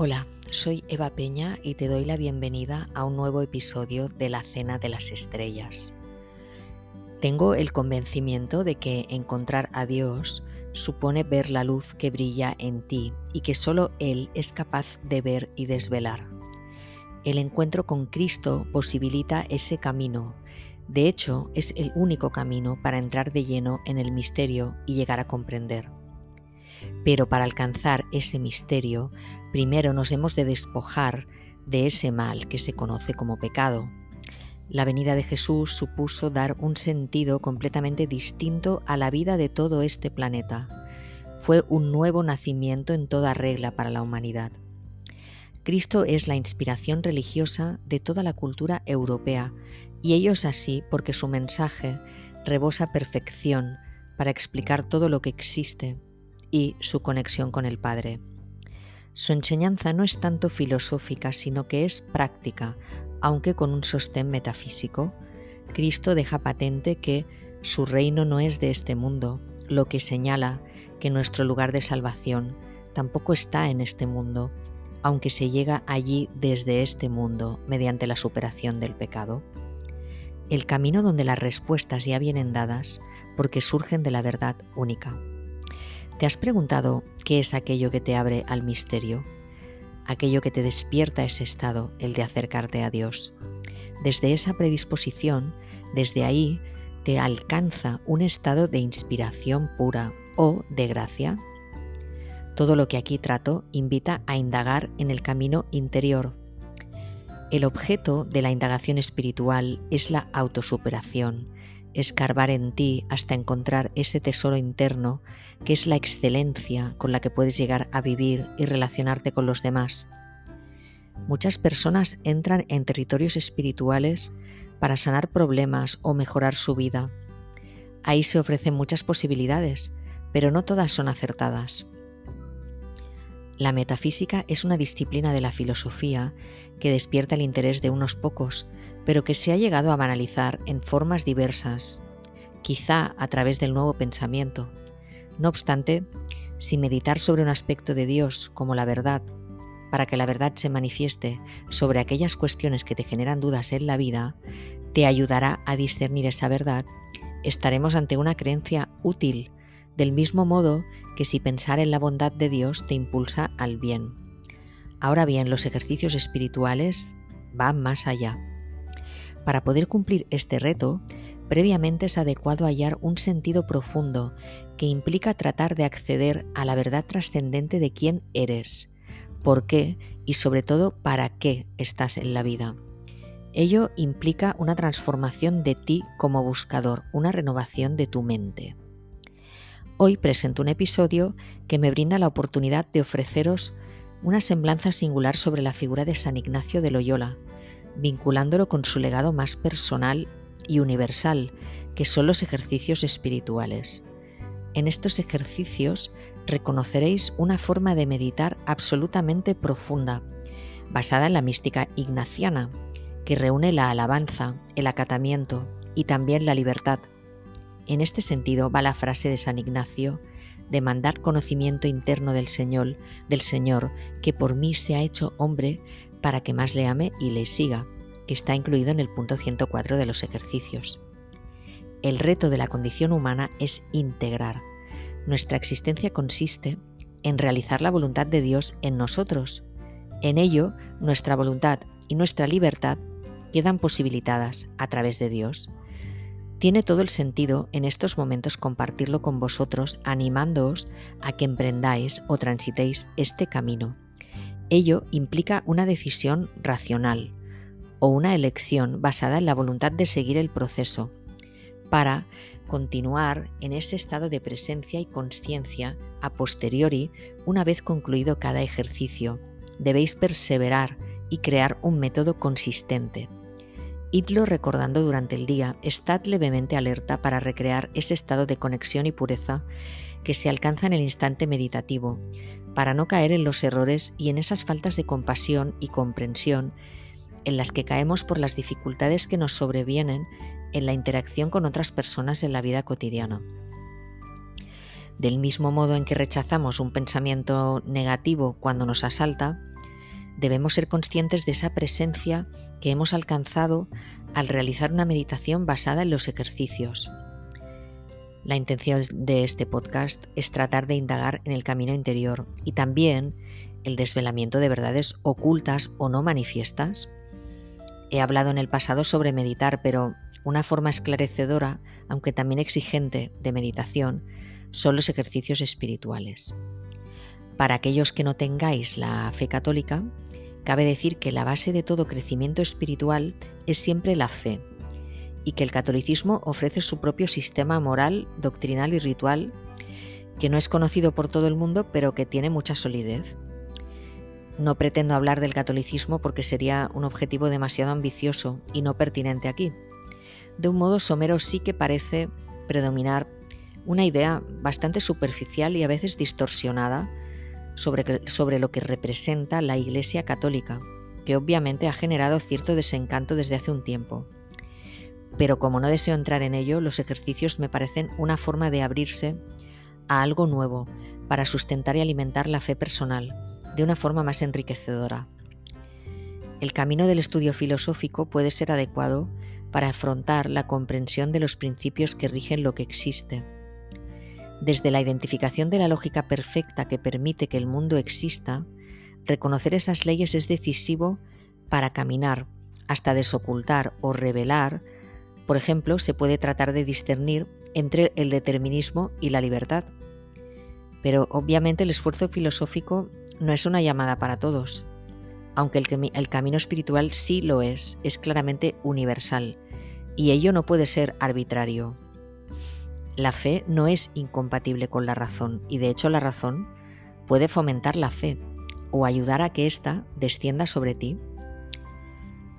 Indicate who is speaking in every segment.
Speaker 1: Hola, soy Eva Peña y te doy la bienvenida a un nuevo episodio de La Cena de las Estrellas. Tengo el convencimiento de que encontrar a Dios supone ver la luz que brilla en ti y que solo Él es capaz de ver y desvelar. El encuentro con Cristo posibilita ese camino. De hecho, es el único camino para entrar de lleno en el misterio y llegar a comprender. Pero para alcanzar ese misterio, primero nos hemos de despojar de ese mal que se conoce como pecado. La venida de Jesús supuso dar un sentido completamente distinto a la vida de todo este planeta. Fue un nuevo nacimiento en toda regla para la humanidad. Cristo es la inspiración religiosa de toda la cultura europea, y ello es así porque su mensaje rebosa perfección para explicar todo lo que existe y su conexión con el Padre. Su enseñanza no es tanto filosófica, sino que es práctica, aunque con un sostén metafísico. Cristo deja patente que su reino no es de este mundo, lo que señala que nuestro lugar de salvación tampoco está en este mundo, aunque se llega allí desde este mundo mediante la superación del pecado. El camino donde las respuestas ya vienen dadas porque surgen de la verdad única. ¿Te has preguntado qué es aquello que te abre al misterio? Aquello que te despierta ese estado, el de acercarte a Dios. Desde esa predisposición, desde ahí, te alcanza un estado de inspiración pura o de gracia. Todo lo que aquí trato invita a indagar en el camino interior. El objeto de la indagación espiritual es la autosuperación, escarbar en ti hasta encontrar ese tesoro interno que es la excelencia con la que puedes llegar a vivir y relacionarte con los demás. Muchas personas entran en territorios espirituales para sanar problemas o mejorar su vida. Ahí se ofrecen muchas posibilidades, pero no todas son acertadas. La metafísica es una disciplina de la filosofía que despierta el interés de unos pocos, pero que se ha llegado a banalizar en formas diversas, quizá a través del nuevo pensamiento. No obstante, si meditar sobre un aspecto de Dios como la verdad, para que la verdad se manifieste sobre aquellas cuestiones que te generan dudas en la vida, te ayudará a discernir esa verdad, estaremos ante una creencia útil del mismo modo que si pensar en la bondad de Dios te impulsa al bien. Ahora bien, los ejercicios espirituales van más allá. Para poder cumplir este reto, previamente es adecuado hallar un sentido profundo que implica tratar de acceder a la verdad trascendente de quién eres, por qué y sobre todo para qué estás en la vida. Ello implica una transformación de ti como buscador, una renovación de tu mente. Hoy presento un episodio que me brinda la oportunidad de ofreceros una semblanza singular sobre la figura de San Ignacio de Loyola, vinculándolo con su legado más personal y universal, que son los ejercicios espirituales. En estos ejercicios reconoceréis una forma de meditar absolutamente profunda, basada en la mística ignaciana, que reúne la alabanza, el acatamiento y también la libertad en este sentido va la frase de San Ignacio de mandar conocimiento interno del Señor, del Señor, que por mí se ha hecho hombre para que más le ame y le siga, que está incluido en el punto 104 de los ejercicios. El reto de la condición humana es integrar. Nuestra existencia consiste en realizar la voluntad de Dios en nosotros. En ello, nuestra voluntad y nuestra libertad quedan posibilitadas a través de Dios. Tiene todo el sentido en estos momentos compartirlo con vosotros, animándoos a que emprendáis o transitéis este camino. Ello implica una decisión racional o una elección basada en la voluntad de seguir el proceso para continuar en ese estado de presencia y conciencia a posteriori una vez concluido cada ejercicio. Debéis perseverar y crear un método consistente. Idlo recordando durante el día, estad levemente alerta para recrear ese estado de conexión y pureza que se alcanza en el instante meditativo, para no caer en los errores y en esas faltas de compasión y comprensión en las que caemos por las dificultades que nos sobrevienen en la interacción con otras personas en la vida cotidiana. Del mismo modo en que rechazamos un pensamiento negativo cuando nos asalta, debemos ser conscientes de esa presencia que hemos alcanzado al realizar una meditación basada en los ejercicios. La intención de este podcast es tratar de indagar en el camino interior y también el desvelamiento de verdades ocultas o no manifiestas. He hablado en el pasado sobre meditar, pero una forma esclarecedora, aunque también exigente, de meditación son los ejercicios espirituales. Para aquellos que no tengáis la fe católica, cabe decir que la base de todo crecimiento espiritual es siempre la fe y que el catolicismo ofrece su propio sistema moral, doctrinal y ritual que no es conocido por todo el mundo pero que tiene mucha solidez. No pretendo hablar del catolicismo porque sería un objetivo demasiado ambicioso y no pertinente aquí. De un modo somero sí que parece predominar una idea bastante superficial y a veces distorsionada sobre, sobre lo que representa la Iglesia Católica, que obviamente ha generado cierto desencanto desde hace un tiempo. Pero como no deseo entrar en ello, los ejercicios me parecen una forma de abrirse a algo nuevo para sustentar y alimentar la fe personal de una forma más enriquecedora. El camino del estudio filosófico puede ser adecuado para afrontar la comprensión de los principios que rigen lo que existe desde la identificación de la lógica perfecta que permite que el mundo exista, reconocer esas leyes es decisivo para caminar hasta desocultar o revelar. Por ejemplo, se puede tratar de discernir entre el determinismo y la libertad. Pero obviamente el esfuerzo filosófico no es una llamada para todos, aunque el, camino espiritual sí lo es, es claramente universal, y ello no puede ser arbitrario. La fe no es incompatible con la razón y de hecho la razón puede fomentar la fe o ayudar a que ésta descienda sobre ti.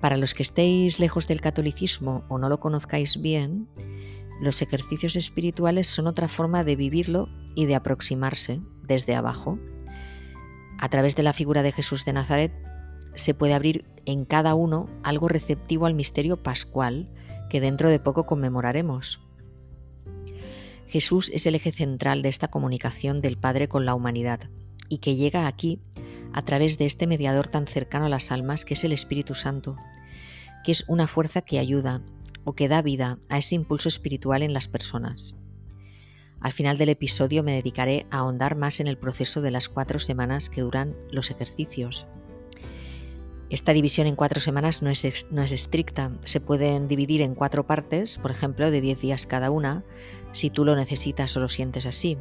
Speaker 1: Para los que estéis lejos del catolicismo o no lo conozcáis bien, los ejercicios espirituales son otra forma de vivirlo y de aproximarse desde abajo. A través de la figura de Jesús de Nazaret se puede abrir en cada uno algo receptivo al misterio pascual que dentro de poco conmemoraremos. Jesús es el eje central de esta comunicación del Padre con la humanidad y que llega aquí a través de este mediador tan cercano a las almas que es el Espíritu Santo, que es una fuerza que ayuda o que da vida a ese impulso espiritual en las personas. Al final del episodio me dedicaré a ahondar más en el proceso de las cuatro semanas que duran los ejercicios esta división en cuatro semanas no es, no es, estricta, se pueden dividir en cuatro partes, por ejemplo, de diez días cada una, si tú lo necesitas o lo sientes así.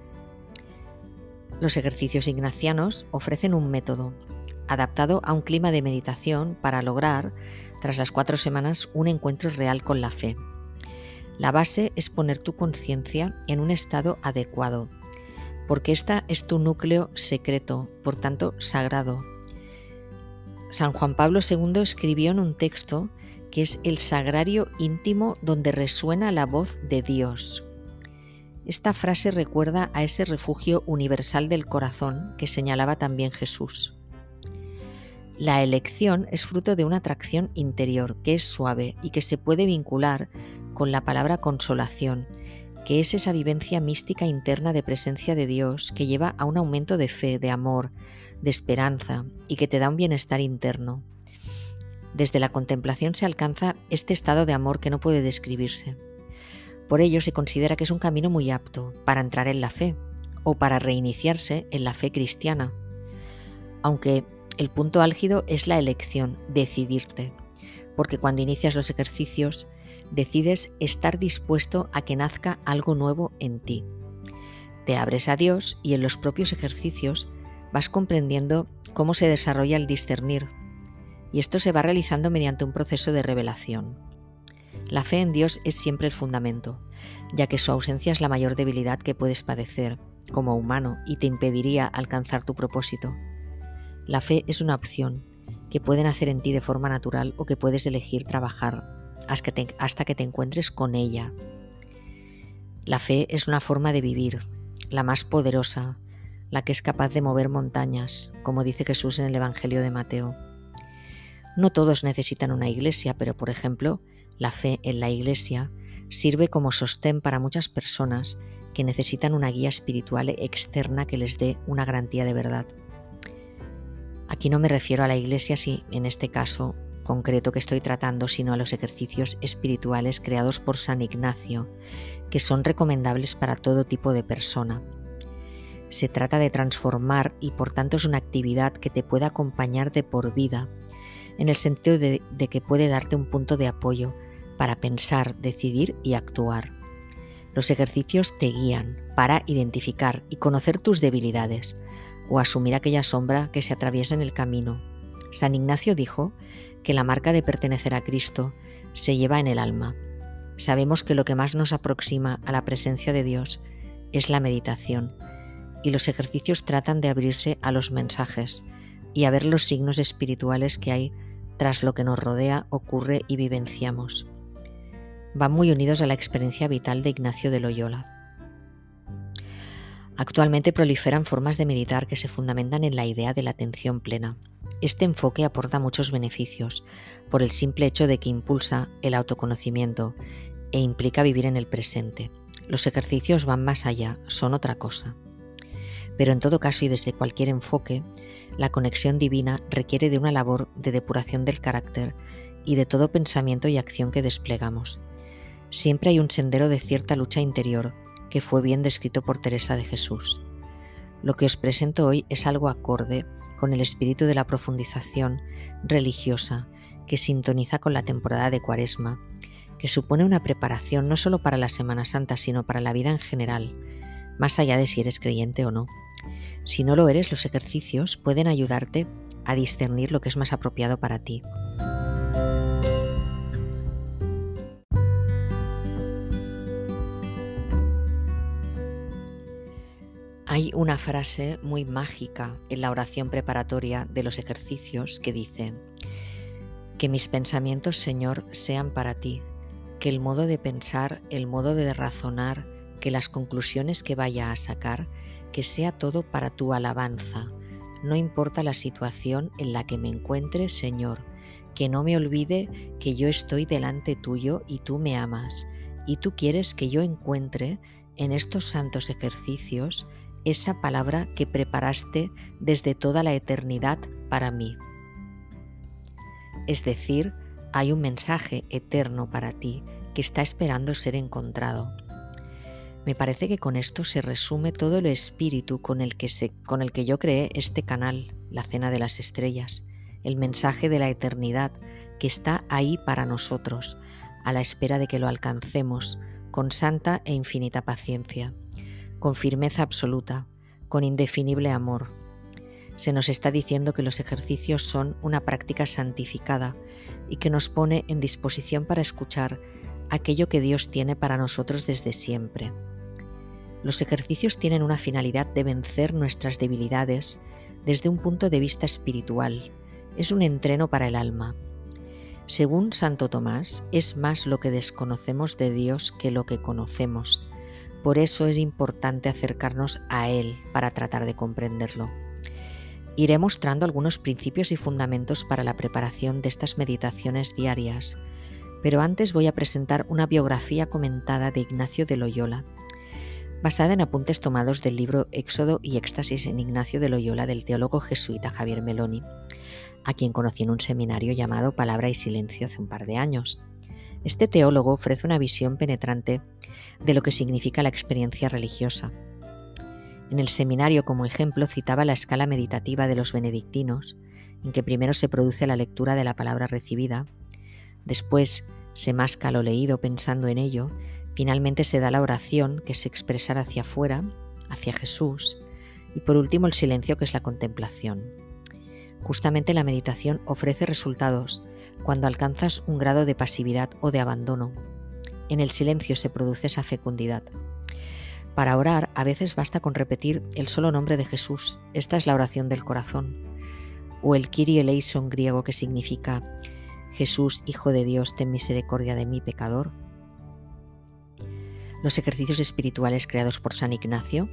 Speaker 1: Los ejercicios ignacianos ofrecen un método adaptado a un clima de meditación para lograr, tras las cuatro semanas, un encuentro real con la fe. La base es poner tu conciencia en un estado adecuado, porque esta es tu núcleo secreto, por tanto sagrado, San Juan Pablo II escribió en un texto que es el sagrario íntimo donde resuena la voz de Dios. Esta frase recuerda a ese refugio universal del corazón que señalaba también Jesús. La elección es fruto de una atracción interior que es suave y que se puede vincular con la palabra consolación, que es esa vivencia mística interna de presencia de Dios que lleva a un aumento de fe, de amor, de esperanza y que te da un bienestar interno. Desde la contemplación se alcanza este estado de amor que no puede describirse. Por ello se considera que es un camino muy apto para entrar en la fe o para reiniciarse en la fe cristiana. Aunque el punto álgido es la elección, decidirte, porque cuando inicias los ejercicios decides estar dispuesto a que nazca algo nuevo en ti. Te abres a Dios y en los propios ejercicios vas comprendiendo cómo se desarrolla el discernir, y esto se va realizando mediante un proceso de revelación. La fe en Dios es siempre el fundamento, ya que su ausencia es la mayor debilidad que puedes padecer como humano y te impediría alcanzar tu propósito. La fe es una opción que puede nacer en ti de forma natural o que puedes elegir trabajar hasta que te encuentres con ella. La fe es una forma de vivir, la más poderosa, la que es capaz de mover montañas, como dice Jesús en el Evangelio de Mateo. No todos necesitan una iglesia, pero por ejemplo, la fe en la iglesia sirve como sostén para muchas personas que necesitan una guía espiritual externa que les dé una garantía de verdad. Aquí no me refiero a la iglesia, si en este caso concreto que estoy tratando, sino a los ejercicios espirituales creados por San Ignacio, que son recomendables para todo tipo de persona. Se trata de transformar y por tanto es una actividad que te puede acompañar de por vida, en el sentido de que puede darte un punto de apoyo para pensar, decidir y actuar. Los ejercicios te guían para identificar y conocer tus debilidades o asumir aquella sombra que se atraviesa en el camino. San Ignacio dijo que la marca de pertenecer a Cristo se lleva en el alma. Sabemos que lo que más nos aproxima a la presencia de Dios es la meditación, y los ejercicios tratan de abrirse a los mensajes y a ver los signos espirituales que hay tras lo que nos rodea, ocurre y vivenciamos. Van muy unidos a la experiencia vital de Ignacio de Loyola. Actualmente proliferan formas de meditar que se fundamentan en la idea de la atención plena, este enfoque aporta muchos beneficios por el simple hecho de que impulsa el autoconocimiento e implica vivir en el presente. Los ejercicios van más allá, son otra cosa. Pero en todo caso y desde cualquier enfoque, la conexión divina requiere de una labor de depuración del carácter y de todo pensamiento y acción que desplegamos. Siempre hay un sendero de cierta lucha interior que fue bien descrito por Teresa de Jesús. Lo que os presento hoy es algo acorde con el espíritu de la profundización religiosa que sintoniza con la temporada de Cuaresma, que supone una preparación no solo para la Semana Santa, sino para la vida en general, más allá de si eres creyente o no. Si no lo eres, los ejercicios pueden ayudarte a discernir lo que es más apropiado para ti. Hay una frase muy mágica en la oración preparatoria de los ejercicios que dice, que mis pensamientos, Señor, sean para ti, que el modo de pensar, el modo de razonar, que las conclusiones que vaya a sacar, que sea todo para tu alabanza. No importa la situación en la que me encuentre, Señor, que no me olvide que yo estoy delante tuyo y tú me amas, y tú quieres que yo encuentre en estos santos ejercicios esa palabra que preparaste desde toda la eternidad para mí. Es decir, hay un mensaje eterno para ti que está esperando ser encontrado. Me parece que con esto se resume todo el espíritu con el que, con el que yo creé este canal, la Cena de las Estrellas, el mensaje de la eternidad que está ahí para nosotros, a la espera de que lo alcancemos con santa e infinita paciencia con firmeza absoluta, con indefinible amor. Se nos está diciendo que los ejercicios son una práctica santificada y que nos pone en disposición para escuchar aquello que Dios tiene para nosotros desde siempre. Los ejercicios tienen una finalidad de vencer nuestras debilidades desde un punto de vista espiritual. Es un entreno para el alma. Según Santo Tomás, es más lo que desconocemos de Dios que lo que conocemos por eso es importante acercarnos a Él para tratar de comprenderlo. Iré mostrando algunos principios y fundamentos para la preparación de estas meditaciones diarias, pero antes voy a presentar una biografía comentada de Ignacio de Loyola, basada en apuntes tomados del libro Éxodo y Éxtasis en Ignacio de Loyola del teólogo jesuita Javier Meloni, a quien conocí en un seminario llamado Palabra y Silencio hace un par de años. Este teólogo ofrece una visión penetrante de lo que significa la experiencia religiosa. En el seminario como ejemplo citaba la escala meditativa de los benedictinos, en que primero se produce la lectura de la palabra recibida, después se masca lo leído pensando en ello, finalmente se da la oración que se expresará hacia afuera, hacia Jesús, y por último el silencio que es la contemplación. Justamente la meditación ofrece resultados cuando alcanzas un grado de pasividad o de abandono. En el silencio se produce esa fecundidad. Para orar a veces basta con repetir el solo nombre de Jesús. Esta es la oración del corazón. O el Kyrie eleison griego que significa Jesús, Hijo de Dios, ten misericordia de mí, pecador. Los ejercicios espirituales creados por San Ignacio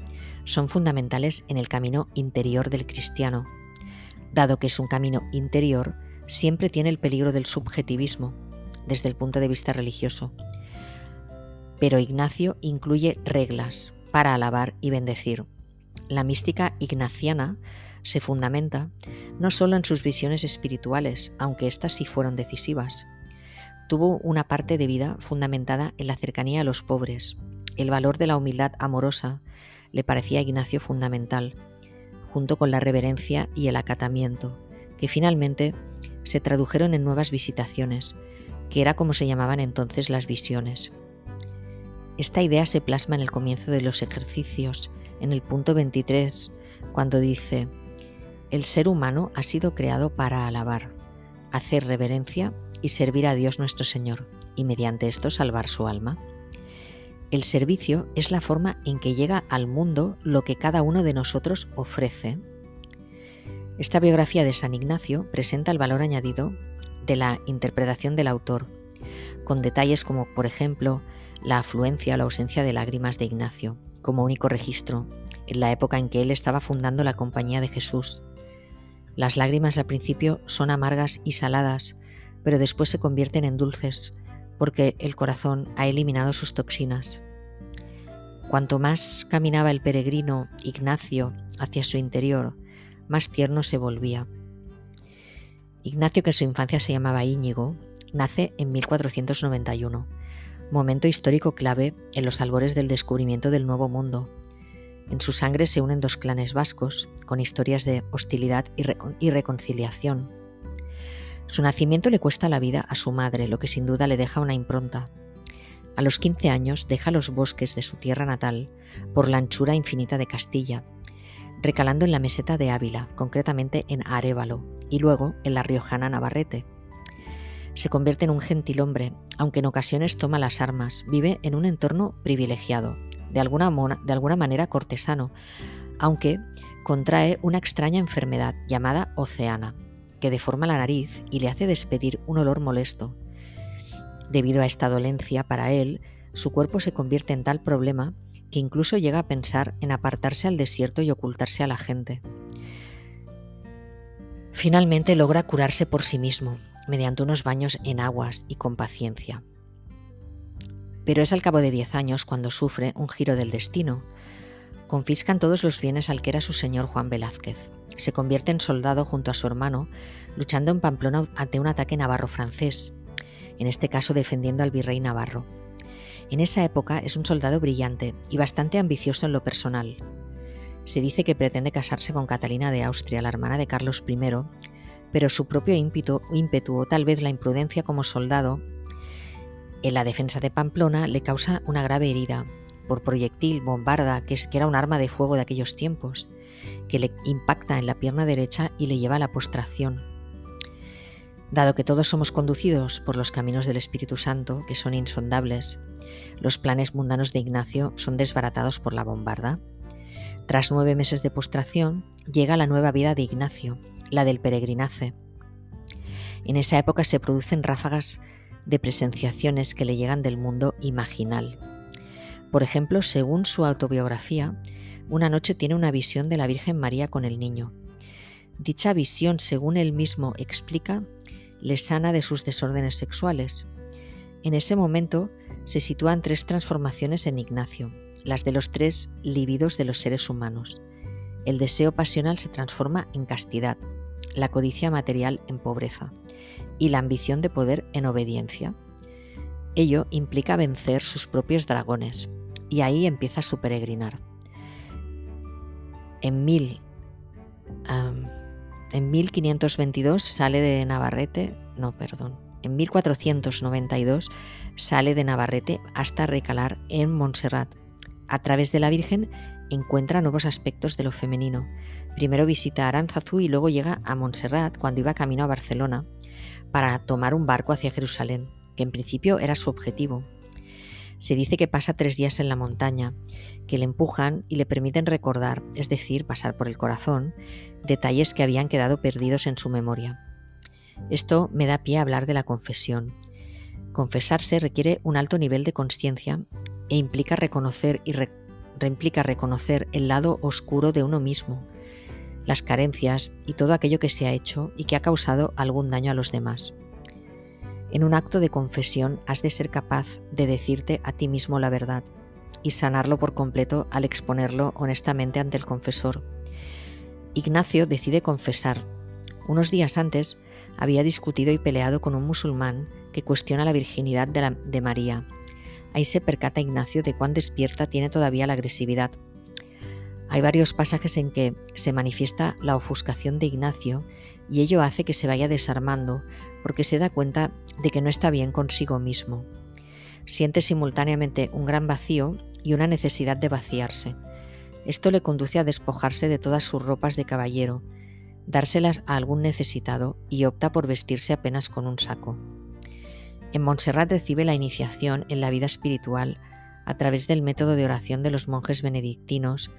Speaker 1: son fundamentales en el camino interior del cristiano. Dado que es un camino interior, siempre tiene el peligro del subjetivismo desde el punto de vista religioso. Pero Ignacio incluye reglas para alabar y bendecir. La mística ignaciana se fundamenta no solo en sus visiones espirituales, aunque éstas sí fueron decisivas. Tuvo una parte de vida fundamentada en la cercanía a los pobres. El valor de la humildad amorosa le parecía a Ignacio fundamental, junto con la reverencia y el acatamiento, que finalmente se tradujeron en nuevas visitaciones, que era como se llamaban entonces las visiones. Esta idea se plasma en el comienzo de los ejercicios, en el punto 23, cuando dice, el ser humano ha sido creado para alabar, hacer reverencia y servir a Dios nuestro Señor, y mediante esto salvar su alma. El servicio es la forma en que llega al mundo lo que cada uno de nosotros ofrece. Esta biografía de San Ignacio presenta el valor añadido de la interpretación del autor, con detalles como, por ejemplo, la afluencia o la ausencia de lágrimas de Ignacio, como único registro, en la época en que él estaba fundando la Compañía de Jesús. Las lágrimas al principio son amargas y saladas, pero después se convierten en dulces, porque el corazón ha eliminado sus toxinas. Cuanto más caminaba el peregrino Ignacio hacia su interior, más tierno se volvía. Ignacio, que en su infancia se llamaba Íñigo, nace en 1491 momento histórico clave en los albores del descubrimiento del Nuevo Mundo. En su sangre se unen dos clanes vascos, con historias de hostilidad y, reconciliación. Su nacimiento le cuesta la vida a su madre, lo que sin duda le deja una impronta. A los 15 años deja los bosques de su tierra natal por la anchura infinita de Castilla, recalando en la meseta de Ávila, concretamente en Arévalo, y luego en la riojana Navarrete, se convierte en un gentil hombre, aunque en ocasiones toma las armas, vive en un entorno privilegiado, de alguna, de alguna manera cortesano, aunque contrae una extraña enfermedad llamada oceana, que deforma la nariz y le hace despedir un olor molesto. Debido a esta dolencia, para él, su cuerpo se convierte en tal problema que incluso llega a pensar en apartarse al desierto y ocultarse a la gente. Finalmente logra curarse por sí mismo, mediante unos baños en aguas y con paciencia. Pero es al cabo de diez años cuando sufre un giro del destino. Confiscan todos los bienes al que era su señor Juan Velázquez. Se convierte en soldado junto a su hermano, luchando en Pamplona ante un ataque navarro francés, en este caso defendiendo al virrey navarro. En esa época es un soldado brillante y bastante ambicioso en lo personal. Se dice que pretende casarse con Catalina de Austria, la hermana de Carlos I, pero su propio ímpetu, o tal vez la imprudencia como soldado en la defensa de Pamplona le causa una grave herida por proyectil, bombarda, que, que era un arma de fuego de aquellos tiempos, que le impacta en la pierna derecha y le lleva a la postración. Dado que todos somos conducidos por los caminos del Espíritu Santo, que son insondables, los planes mundanos de Ignacio son desbaratados por la bombarda. Tras nueve meses de postración, llega la nueva vida de Ignacio, la del peregrinaje. En esa época se producen ráfagas de presenciaciones que le llegan del mundo imaginal. Por ejemplo, según su autobiografía, una noche tiene una visión de la Virgen María con el niño. Dicha visión, según él mismo explica, le sana de sus desórdenes sexuales. En ese momento se sitúan tres transformaciones en Ignacio, las de los tres líbidos de los seres humanos. El deseo pasional se transforma en castidad, la codicia material en pobreza y la ambición de poder en obediencia. Ello implica vencer sus propios dragones y ahí empieza su peregrinar. En, mil, en 1522 sale de Navarrete, no, perdón, en 1492 sale de Navarrete hasta recalar en Montserrat. A través de la Virgen encuentra nuevos aspectos de lo femenino. Primero visita Aránzazu y luego llega a Montserrat cuando iba camino a Barcelona para tomar un barco hacia Jerusalén, que en principio era su objetivo. Se dice que pasa tres días en la montaña, que le empujan y le permiten recordar, es decir, pasar por el corazón, detalles que habían quedado perdidos en su memoria. Esto me da pie a hablar de la confesión. Confesarse requiere un alto nivel de conciencia e implica reconocer y reimplica reconocer el lado oscuro de uno mismo, las carencias y todo aquello que se ha hecho y que ha causado algún daño a los demás. En un acto de confesión has de ser capaz de decirte a ti mismo la verdad y sanarlo por completo al exponerlo honestamente ante el confesor. Ignacio decide confesar. Unos días antes había discutido y peleado con un musulmán que cuestiona la virginidad de, María. Ahí se percata Ignacio de cuán despierta tiene todavía la agresividad. Hay varios pasajes en que se manifiesta la ofuscación de Ignacio y ello hace que se vaya desarmando porque se da cuenta de que no está bien consigo mismo. Siente simultáneamente un gran vacío y una necesidad de vaciarse. Esto le conduce a despojarse de todas sus ropas de caballero, dárselas a algún necesitado y opta por vestirse apenas con un saco. En Montserrat recibe la iniciación en la vida espiritual a través del método de oración de los monjes benedictinos,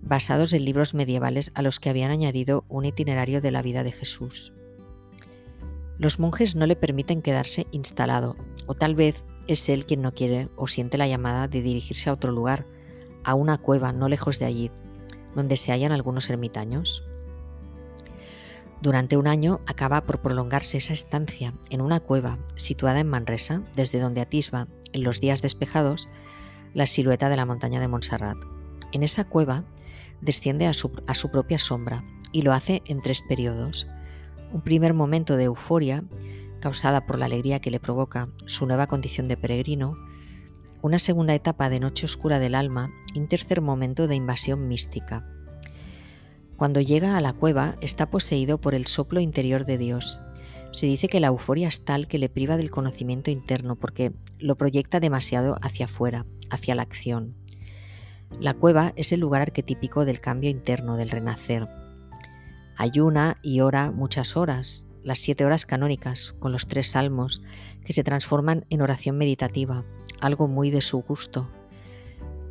Speaker 1: basados en libros medievales a los que habían añadido un itinerario de la vida de Jesús. Los monjes no le permiten quedarse instalado, o tal vez es él quien no quiere o siente la llamada de dirigirse a otro lugar, a una cueva no lejos de allí, donde se hallan algunos ermitaños. Durante un año acaba por prolongarse esa estancia en una cueva situada en Manresa, desde donde atisba, en los días despejados, la silueta de la montaña de Montserrat. En esa cueva desciende a su, a su propia sombra y lo hace en tres periodos, un primer momento de euforia causada por la alegría que le provoca su nueva condición de peregrino, una segunda etapa de noche oscura del alma y un tercer momento de invasión mística. Cuando llega a la cueva está poseído por el soplo interior de Dios. Se dice que la euforia es tal que le priva del conocimiento interno porque lo proyecta demasiado hacia afuera, hacia la acción. La cueva es el lugar arquetípico del cambio interno, del renacer, Ayuna y ora muchas horas, las siete horas canónicas, con los tres salmos, que se transforman en oración meditativa, algo muy de su gusto.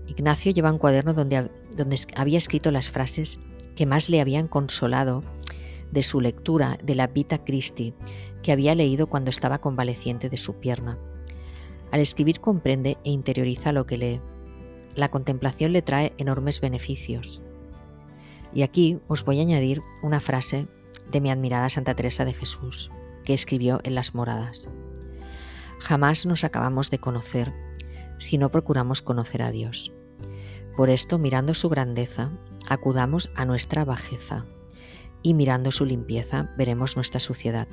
Speaker 1: Ignacio lleva un cuaderno donde, donde había escrito las frases que más le habían consolado de su lectura de la Vita Christi, que había leído cuando estaba convaleciente de su pierna. Al escribir comprende e interioriza lo que lee. La contemplación le trae enormes beneficios. Y aquí os voy a añadir una frase de mi admirada Santa Teresa de Jesús, que escribió en las moradas. Jamás nos acabamos de conocer si no procuramos conocer a Dios. Por esto, mirando su grandeza, acudamos a nuestra bajeza, y mirando su limpieza, veremos nuestra suciedad.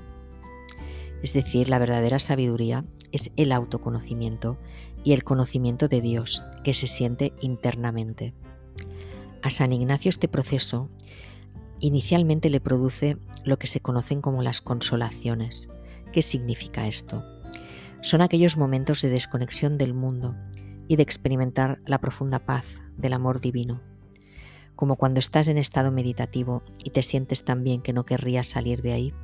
Speaker 1: Es decir, la verdadera sabiduría es el autoconocimiento y el conocimiento de Dios que se siente internamente. A San Ignacio este proceso inicialmente le produce lo que se conocen como las consolaciones. ¿Qué significa esto? Son aquellos momentos de desconexión del mundo y de experimentar la profunda paz del amor divino, como cuando estás en estado meditativo y te sientes tan bien que no querrías salir de ahí.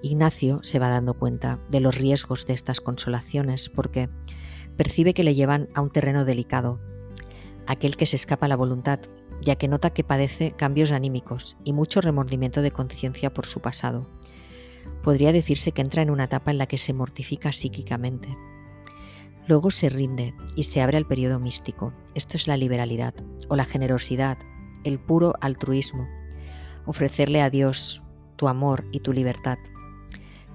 Speaker 1: Ignacio se va dando cuenta de los riesgos de estas consolaciones porque percibe que le llevan a un terreno delicado aquel que se escapa a la voluntad, ya que nota que padece cambios anímicos y mucho remordimiento de conciencia por su pasado. Podría decirse que entra en una etapa en la que se mortifica psíquicamente. Luego se rinde y se abre al periodo místico. Esto es la liberalidad o la generosidad, el puro altruismo. Ofrecerle a Dios tu amor y tu libertad,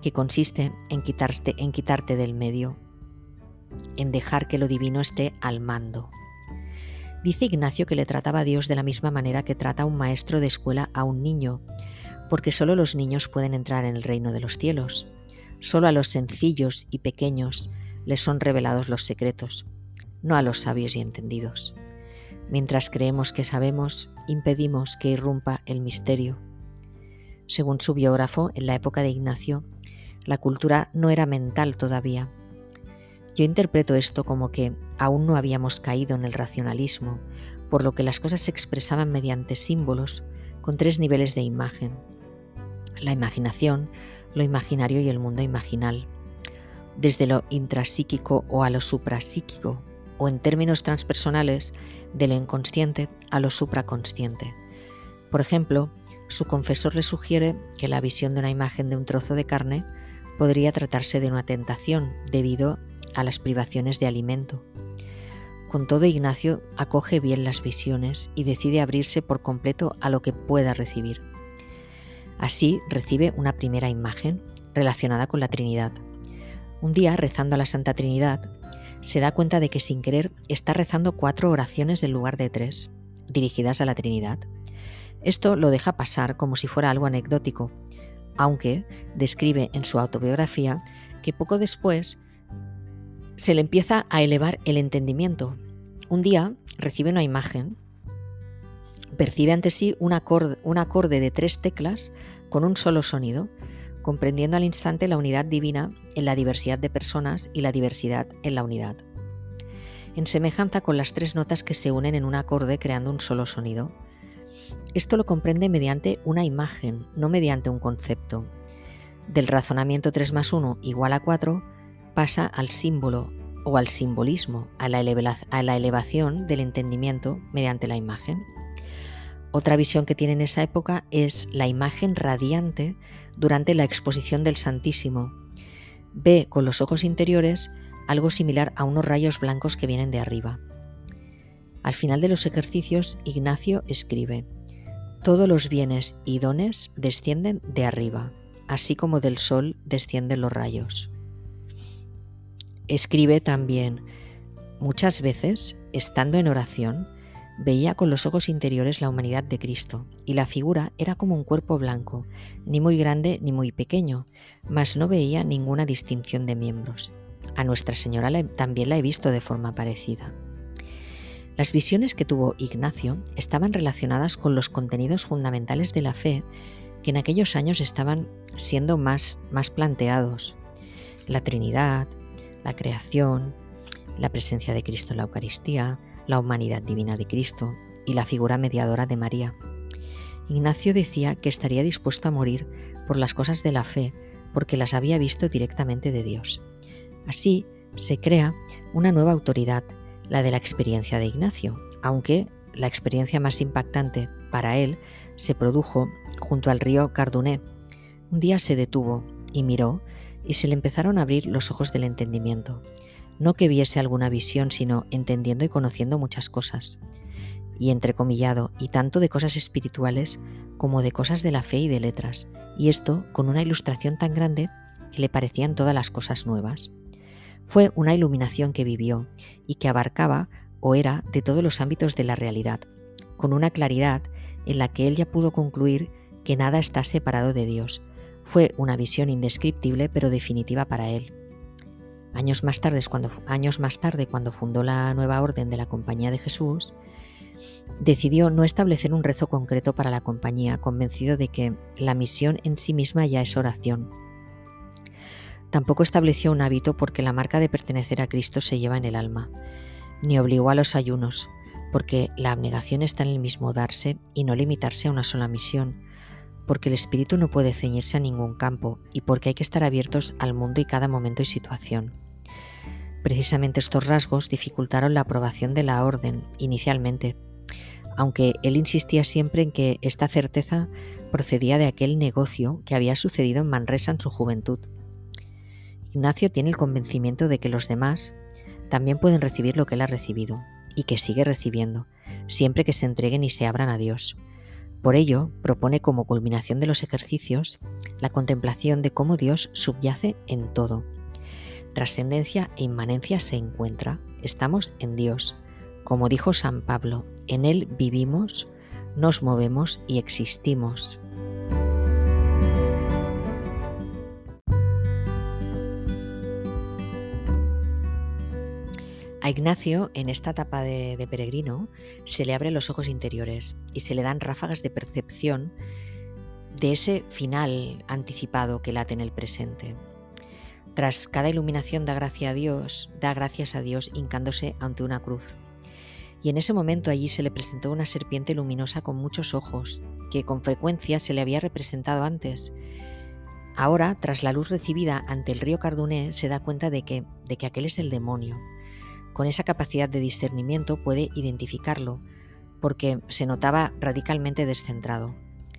Speaker 1: que consiste en quitarte, en quitarte del medio, en dejar que lo divino esté al mando. Dice Ignacio que le trataba a Dios de la misma manera que trata un maestro de escuela a un niño, porque solo los niños pueden entrar en el reino de los cielos. Solo a los sencillos y pequeños les son revelados los secretos, no a los sabios y entendidos. Mientras creemos que sabemos, impedimos que irrumpa el misterio. Según su biógrafo, en la época de Ignacio, la cultura no era mental todavía, yo interpreto esto como que aún no habíamos caído en el racionalismo, por lo que las cosas se expresaban mediante símbolos con tres niveles de imagen. La imaginación, lo imaginario y el mundo imaginal. Desde lo intrasíquico o a lo suprasíquico, o en términos transpersonales, de lo inconsciente a lo supraconsciente. Por ejemplo, su confesor le sugiere que la visión de una imagen de un trozo de carne podría tratarse de una tentación debido a las privaciones de alimento. Con todo, Ignacio acoge bien las visiones y decide abrirse por completo a lo que pueda recibir. Así recibe una primera imagen relacionada con la Trinidad. Un día, rezando a la Santa Trinidad, se da cuenta de que sin querer está rezando cuatro oraciones en lugar de tres, dirigidas a la Trinidad. Esto lo deja pasar como si fuera algo anecdótico, aunque describe en su autobiografía que poco después se le empieza a elevar el entendimiento. Un día recibe una imagen, percibe ante sí un acorde, un acorde de tres teclas con un solo sonido, comprendiendo al instante la unidad divina en la diversidad de personas y la diversidad en la unidad. En semejanza con las tres notas que se unen en un acorde creando un solo sonido. Esto lo comprende mediante una imagen, no mediante un concepto. Del razonamiento 3 más 1 igual a 4 pasa al símbolo o al simbolismo, a la, elevación del entendimiento mediante la imagen. Otra visión que tiene en esa época es la imagen radiante durante la exposición del Santísimo. Ve con los ojos interiores algo similar a unos rayos blancos que vienen de arriba. Al final de los ejercicios, Ignacio escribe, Todos los bienes y dones descienden de arriba, así como del sol descienden los rayos. Escribe también, muchas veces, estando en oración, veía con los ojos interiores la humanidad de Cristo, y la figura era como un cuerpo blanco, ni muy grande ni muy pequeño, mas no veía ninguna distinción de miembros. A Nuestra Señora también la he visto de forma parecida. Las visiones que tuvo Ignacio estaban relacionadas con los contenidos fundamentales de la fe que en aquellos años estaban siendo más, más planteados. La Trinidad, la creación, la presencia de Cristo en la Eucaristía, la humanidad divina de Cristo y la figura mediadora de María. Ignacio decía que estaría dispuesto a morir por las cosas de la fe porque las había visto directamente de Dios. Así se crea una nueva autoridad, la de la experiencia de Ignacio, aunque la experiencia más impactante para él se produjo junto al río Carduné. Un día se detuvo y miró y se le empezaron a abrir los ojos del entendimiento. No que viese alguna visión, sino entendiendo y conociendo muchas cosas. Y entrecomillado, y tanto de cosas espirituales como de cosas de la fe y de letras, y esto con una ilustración tan grande que le parecían todas las cosas nuevas. Fue una iluminación que vivió y que abarcaba o era de todos los ámbitos de la realidad, con una claridad en la que él ya pudo concluir que nada está separado de Dios, fue una visión indescriptible pero definitiva para él. Años más, tarde, cuando, fundó la nueva orden de la Compañía de Jesús, decidió no establecer un rezo concreto para la compañía, convencido de que la misión en sí misma ya es oración. Tampoco estableció un hábito porque la marca de pertenecer a Cristo se lleva en el alma, ni obligó a los ayunos, porque la abnegación está en el mismo darse y no limitarse a una sola misión, porque el espíritu no puede ceñirse a ningún campo y porque hay que estar abiertos al mundo y cada momento y situación. Precisamente estos rasgos dificultaron la aprobación de la orden inicialmente, aunque él insistía siempre en que esta certeza procedía de aquel negocio que había sucedido en Manresa en su juventud. Ignacio tiene el convencimiento de que los demás también pueden recibir lo que él ha recibido y que sigue recibiendo, siempre que se entreguen y se abran a Dios por ello, propone como culminación de los ejercicios la contemplación de cómo Dios subyace en todo. Trascendencia e inmanencia se encuentra. Estamos en Dios. Como dijo San Pablo, en Él vivimos, nos movemos y existimos. A Ignacio, en esta etapa de, peregrino, se le abren los ojos interiores y se le dan ráfagas de percepción de ese final anticipado que late en el presente. Tras cada iluminación da gracia a Dios, da gracias a Dios hincándose ante una cruz. Y en ese momento allí se le presentó una serpiente luminosa con muchos ojos, que con frecuencia se le había representado antes. Ahora, tras la luz recibida ante el río Carduné, se da cuenta de que, de que aquel es el demonio, con esa capacidad de discernimiento puede identificarlo, porque se notaba radicalmente descentrado.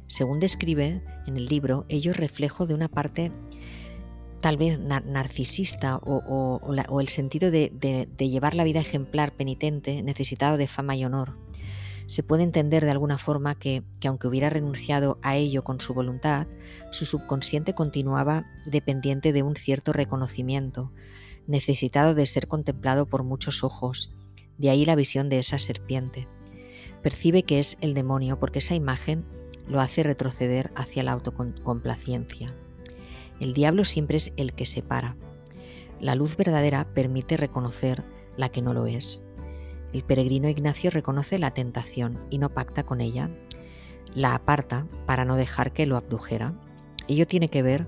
Speaker 1: Según describe en el libro, ello es reflejo de una parte tal vez narcisista o, el sentido de, llevar la vida ejemplar penitente, necesitado de fama y honor. Se puede entender de alguna forma que, que, aunque hubiera renunciado a ello con su voluntad, su subconsciente continuaba dependiente de un cierto reconocimiento, necesitado de ser contemplado por muchos ojos, de ahí la visión de esa serpiente. Percibe que es el demonio porque esa imagen lo hace retroceder hacia la autocomplacencia. El diablo siempre es el que separa. La luz verdadera permite reconocer la que no lo es. El peregrino Ignacio reconoce la tentación y no pacta con ella. La aparta para no dejar que lo abdujera. Ello tiene que ver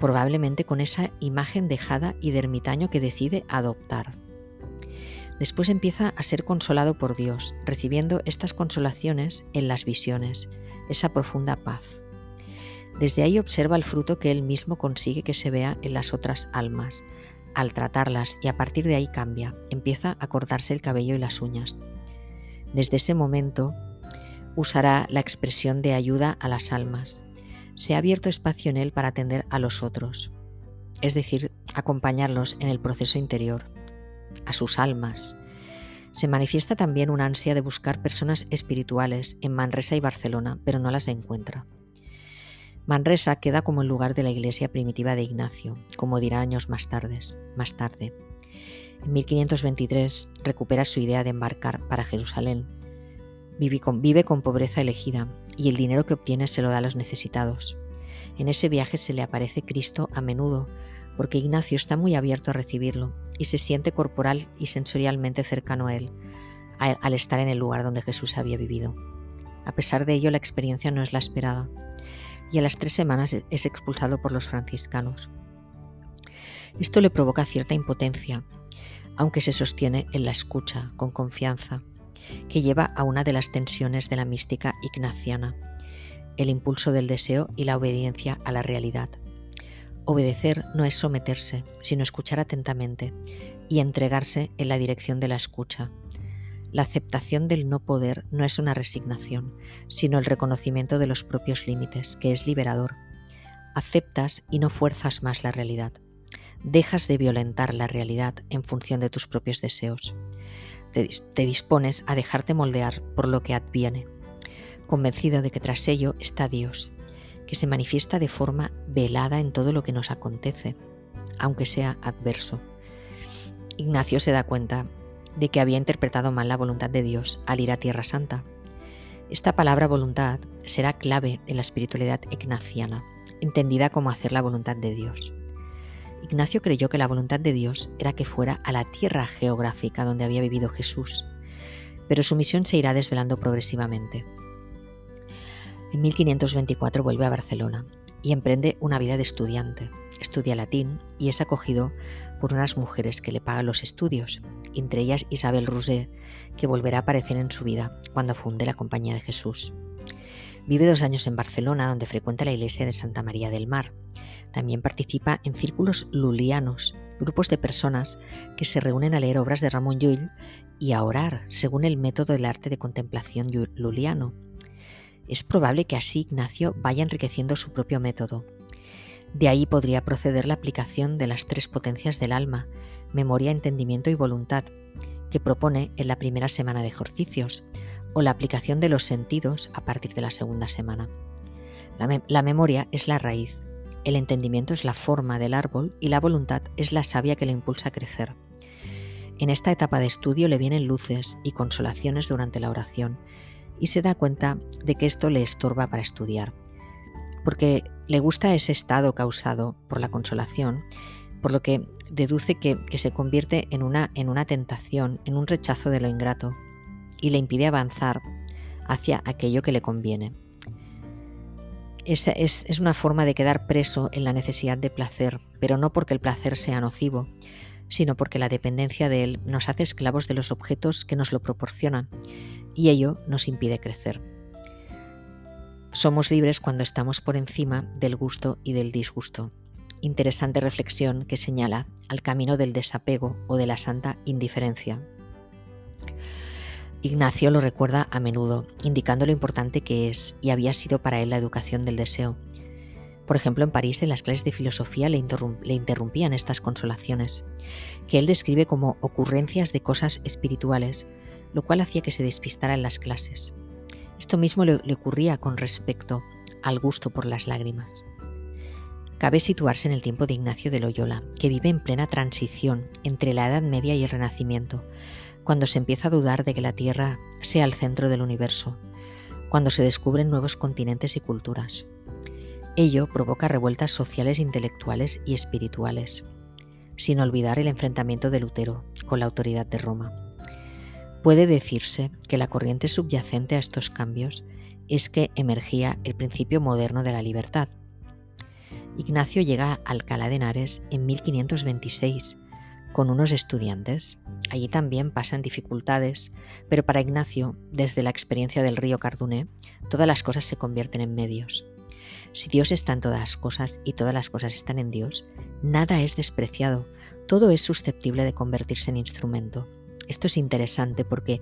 Speaker 1: probablemente con esa imagen dejada y de ermitaño que decide adoptar. Después empieza a ser consolado por Dios, recibiendo estas consolaciones en las visiones, esa profunda paz. Desde ahí observa el fruto que él mismo consigue que se vea en las otras almas, al tratarlas y a partir de ahí cambia, empieza a cortarse el cabello y las uñas. Desde ese momento usará la expresión de ayuda a las almas. Se ha abierto espacio en él para atender a los otros, es decir, acompañarlos en el proceso interior a sus almas. Se manifiesta también una ansia de buscar personas espirituales en Manresa y Barcelona, pero no las encuentra. Manresa queda como el lugar de la iglesia primitiva de Ignacio, como dirá años más tarde. Más tarde. En 1523 recupera su idea de embarcar para Jerusalén. Vive con, vive con pobreza elegida y el dinero que obtiene se lo da a los necesitados. En ese viaje se le aparece Cristo a menudo, porque Ignacio está muy abierto a recibirlo y se siente corporal y sensorialmente cercano a él, al estar en el lugar donde Jesús había vivido. A pesar de ello, la experiencia no es la esperada, y a las tres semanas e-, es expulsado por los franciscanos. Esto le provoca cierta impotencia, aunque se sostiene en la escucha, con confianza, que lleva a una de las tensiones de la mística ignaciana, el impulso del deseo y la obediencia a la realidad. Obedecer no es someterse, sino escuchar atentamente y entregarse en la dirección de la escucha. La aceptación del no poder no es una resignación, sino el reconocimiento de los propios límites, que es liberador. Aceptas y no fuerzas más la realidad. Dejas de violentar la realidad en función de tus propios deseos. Te, dispones a dejarte moldear por lo que adviene, convencido de que tras ello está Dios que se manifiesta de forma velada en todo lo que nos acontece, aunque sea adverso. Ignacio se da cuenta de que había interpretado mal la voluntad de Dios al ir a Tierra Santa. Esta palabra voluntad será clave en la espiritualidad ignaciana, entendida como hacer la voluntad de Dios. Ignacio creyó que la voluntad de Dios era que fuera a la tierra geográfica donde había vivido Jesús, pero su misión se irá desvelando progresivamente. En 1524 vuelve a Barcelona y emprende una vida de estudiante. Estudia latín y es acogido por unas mujeres que le pagan los estudios, entre ellas Isabel Rousset, que volverá a aparecer en su vida cuando funde la Compañía de Jesús. Vive dos años en Barcelona, donde frecuenta la iglesia de Santa María del Mar. También participa en círculos lulianos, grupos de personas que se reúnen a leer obras de Ramón Llull y a orar según el método del arte de contemplación luliano, es probable que así Ignacio vaya enriqueciendo su propio método. De ahí podría proceder la aplicación de las tres potencias del alma, memoria, entendimiento y voluntad, que propone en la primera semana de ejercicios, o la aplicación de los sentidos a partir de la segunda semana. La, memoria es la raíz, el entendimiento es la forma del árbol y la voluntad es la savia que lo impulsa a crecer. En esta etapa de estudio le vienen luces y consolaciones durante la oración, y se da cuenta de que esto le estorba para estudiar, porque le gusta ese estado causado por la consolación, por lo que deduce que, se convierte en una, en una tentación, en un rechazo de lo ingrato, y le impide avanzar hacia aquello que le conviene. Es, es, es, una forma de quedar preso en la necesidad de placer, pero no porque el placer sea nocivo, sino porque la dependencia de él nos hace esclavos de los objetos que nos lo proporcionan y ello nos impide crecer. Somos libres cuando estamos por encima del gusto y del disgusto. Interesante reflexión que señala al camino del desapego o de la santa indiferencia. Ignacio lo recuerda a menudo, indicando lo importante que es y había sido para él la educación del deseo. Por ejemplo, en París, en las clases de filosofía le, interrumpían estas consolaciones, que él describe como ocurrencias de cosas espirituales, lo cual hacía que se despistara en las clases. Esto mismo le, ocurría con respecto al gusto por las lágrimas. Cabe situarse en el tiempo de Ignacio de Loyola, que vive en plena transición entre la Edad Media y el Renacimiento, cuando se empieza a dudar de que la Tierra sea el centro del universo, cuando se descubren nuevos continentes y culturas. Ello provoca revueltas sociales, intelectuales y espirituales, sin olvidar el enfrentamiento de Lutero con la autoridad de Roma. Puede decirse que la corriente subyacente a estos cambios es que emergía el principio moderno de la libertad. Ignacio llega a Alcalá de Henares en 1526 con unos estudiantes. Allí también pasan dificultades, pero para Ignacio, desde la experiencia del río Carduné, todas las cosas se convierten en medios. Si Dios está en todas las cosas y todas las cosas están en Dios, nada es despreciado, todo es susceptible de convertirse en instrumento. Esto es interesante porque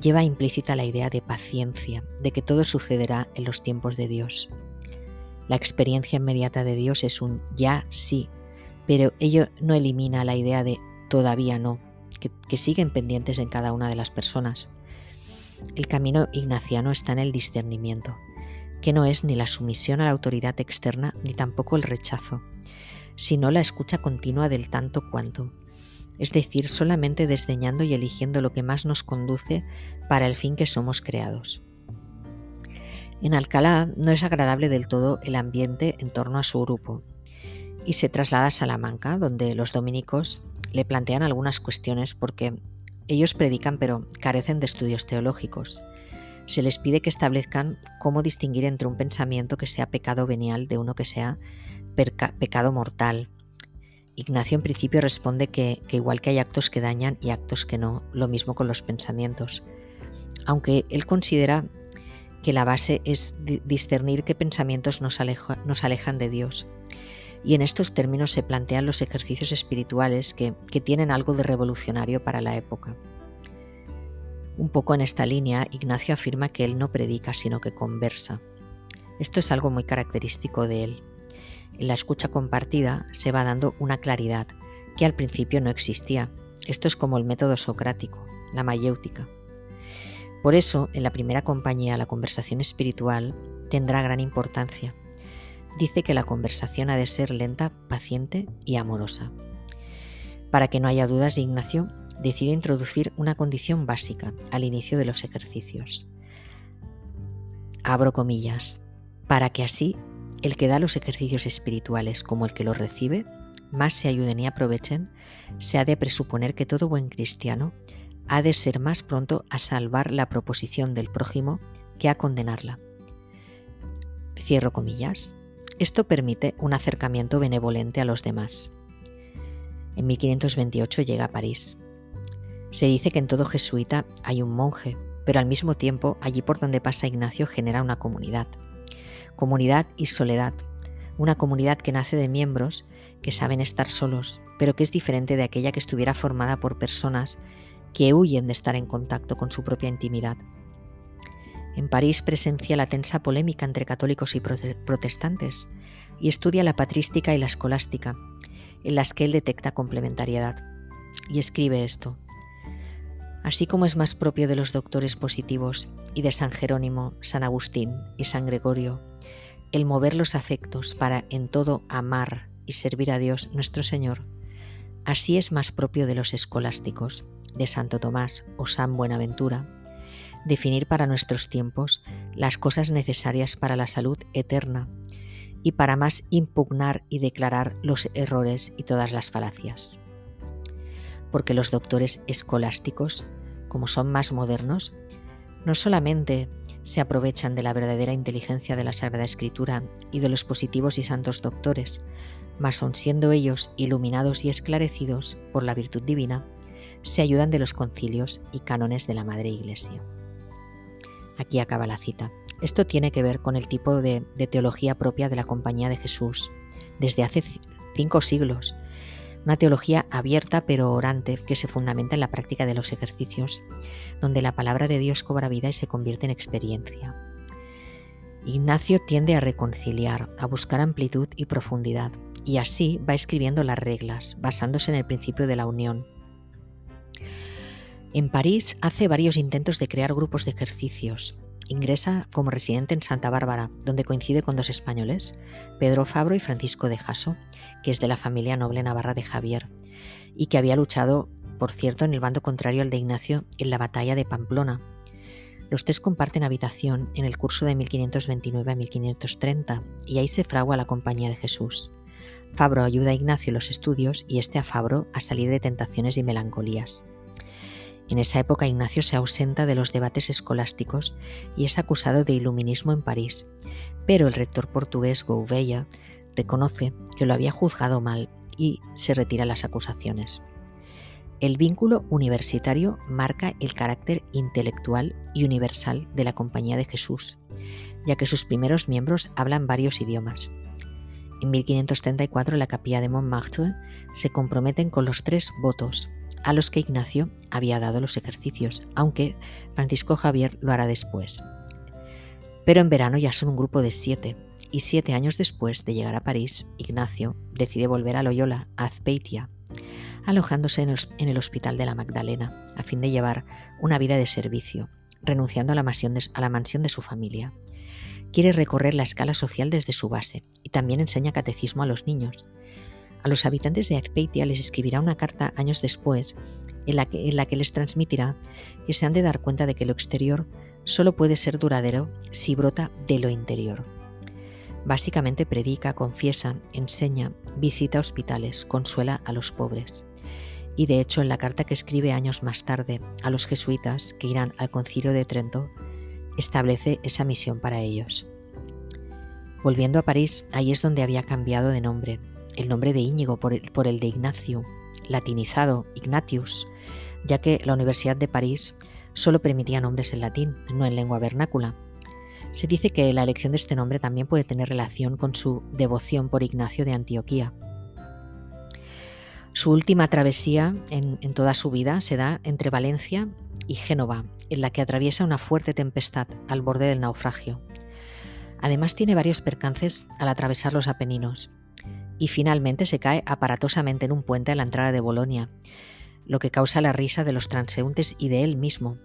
Speaker 1: lleva implícita la idea de paciencia, de que todo sucederá en los tiempos de Dios. La experiencia inmediata de Dios es un ya sí, pero ello no elimina la idea de todavía no, que, siguen pendientes en cada una de las personas. El camino ignaciano está en el discernimiento, que no es ni la sumisión a la autoridad externa ni tampoco el rechazo, sino la escucha continua del tanto cuanto, es decir, solamente desdeñando y eligiendo lo que más nos conduce para el fin que somos creados. En Alcalá no es agradable del todo el ambiente en torno a su grupo, y se traslada a Salamanca, donde los dominicos le plantean algunas cuestiones porque ellos predican pero carecen de estudios teológicos. Se les pide que establezcan cómo distinguir entre un pensamiento que sea pecado venial de uno que sea pecado mortal. Ignacio en principio responde que, igual que hay actos que dañan y actos que no, lo mismo con los pensamientos. Aunque él considera que la base es discernir qué pensamientos nos alejan de Dios y en estos términos se plantean los ejercicios espirituales que, tienen algo de revolucionario para la época. Un poco en esta línea, Ignacio afirma que él no predica, sino que conversa. Esto es algo muy característico de él. En la escucha compartida se va dando una claridad que al principio no existía. Esto es como el método socrático, la mayéutica. Por eso, en la primera compañía, la conversación espiritual tendrá gran importancia, dice que la conversación ha de ser lenta, paciente y amorosa. Para que no haya dudas, Ignacio decide introducir una condición básica al inicio de los ejercicios. Abro comillas, para que así el que da los ejercicios espirituales como el que los recibe, más se ayuden y aprovechen, se ha de presuponer que todo buen cristiano ha de ser más pronto a salvar la proposición del prójimo que a condenarla. Cierro comillas. Esto permite un acercamiento benevolente a los demás. En 1528 llega a París. Se dice que en todo jesuita hay un monje, pero al mismo tiempo allí por donde pasa Ignacio genera una comunidad. Comunidad y soledad. Una comunidad que nace de miembros que saben estar solos, pero que es diferente de aquella que estuviera formada por personas que huyen de estar en contacto con su propia intimidad. En París presencia la tensa polémica entre católicos y protestantes y estudia la patrística y la escolástica, en las que él detecta complementariedad. Y escribe esto. Así como es más propio de los doctores positivos y de San Jerónimo, San Agustín y San Gregorio, el mover los afectos para en todo amar y servir a Dios nuestro Señor, así es más propio de los escolásticos, de Santo Tomás o San Buenaventura, definir para nuestros tiempos las cosas necesarias para la salud eterna y para más impugnar y declarar los errores y todas las falacias. Porque los doctores escolásticos, como son más modernos, no solamente se aprovechan de la verdadera inteligencia de la Sagrada Escritura y de los positivos y santos doctores, mas aun siendo ellos iluminados y esclarecidos por la virtud divina, se ayudan de los concilios y cánones de la Madre Iglesia. Aquí acaba la cita. Esto tiene que ver con el tipo de, teología propia de la Compañía de Jesús desde hace cinco siglos. Una teología abierta pero orante que se fundamenta en la práctica de los ejercicios, donde la palabra de Dios cobra vida y se convierte en experiencia. Ignacio tiende a reconciliar, a buscar amplitud y profundidad, y así va escribiendo las reglas, basándose en el principio de la unión, en París hace varios intentos de crear grupos de ejercicios. Ingresa como residente en Santa Bárbara, donde coincide con dos españoles, Pedro Fabro y Francisco de Jaso, que es de la familia noble navarra de Javier, y que había luchado por cierto en el bando contrario al de Ignacio en la batalla de Pamplona. Los tres comparten habitación en el curso de 1529 a 1530 y ahí se fragua la compañía de Jesús. Fabro ayuda a Ignacio en los estudios y este a Fabro a salir de tentaciones y melancolías. En esa época Ignacio se ausenta de los debates escolásticos y es acusado de iluminismo en París, pero el rector portugués Gouveia reconoce que lo había juzgado mal y se retira las acusaciones. El vínculo universitario marca el carácter intelectual y universal de la Compañía de Jesús, ya que sus primeros miembros hablan varios idiomas. En 1534 la capilla de Montmartre se comprometen con los tres votos, a los que Ignacio había dado los ejercicios, aunque Francisco Javier lo hará después. Pero en verano ya son un grupo de siete, y siete años después de llegar a París, Ignacio decide volver a Loyola, a Azpeitia, alojándose en el Hospital de la Magdalena, a fin de llevar una vida de servicio, renunciando a la de, a la mansión de su familia. Quiere recorrer la escala social desde su base y también enseña catecismo a los niños. A los habitantes de Azpeitia les escribirá una carta años después en la, que, les transmitirá que se han de dar cuenta de que lo exterior solo puede ser duradero si brota de lo interior. Básicamente predica, confiesa, enseña, visita hospitales, consuela a los pobres. Y de hecho en la carta que escribe años más tarde a los jesuitas que irán al concilio de Trento, establece esa misión para ellos. Volviendo a París, ahí es donde había cambiado de nombre, el nombre de Íñigo por el, de Ignacio, latinizado Ignatius, ya que la Universidad de París solo permitía nombres en latín, no en lengua vernácula, se dice que la elección de este nombre también puede tener relación con su devoción por Ignacio de Antioquía. Su última travesía en, toda su vida se da entre Valencia y Génova, en la que atraviesa una fuerte tempestad al borde del naufragio. Además tiene varios percances al atravesar los Apeninos y finalmente se cae aparatosamente en un puente a la entrada de Bolonia, lo que causa la risa de los transeúntes y de él mismo,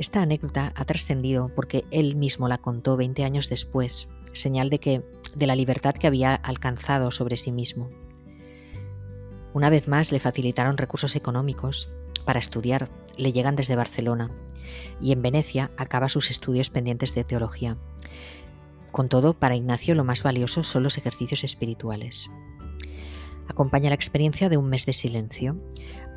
Speaker 1: esta anécdota ha trascendido porque él mismo la contó 20 años después, señal de que de la libertad que había alcanzado sobre sí mismo. Una vez más le facilitaron recursos económicos para estudiar, le llegan desde Barcelona y en Venecia acaba sus estudios pendientes de teología. Con todo, para Ignacio lo más valioso son los ejercicios espirituales. Acompaña la experiencia de un mes de silencio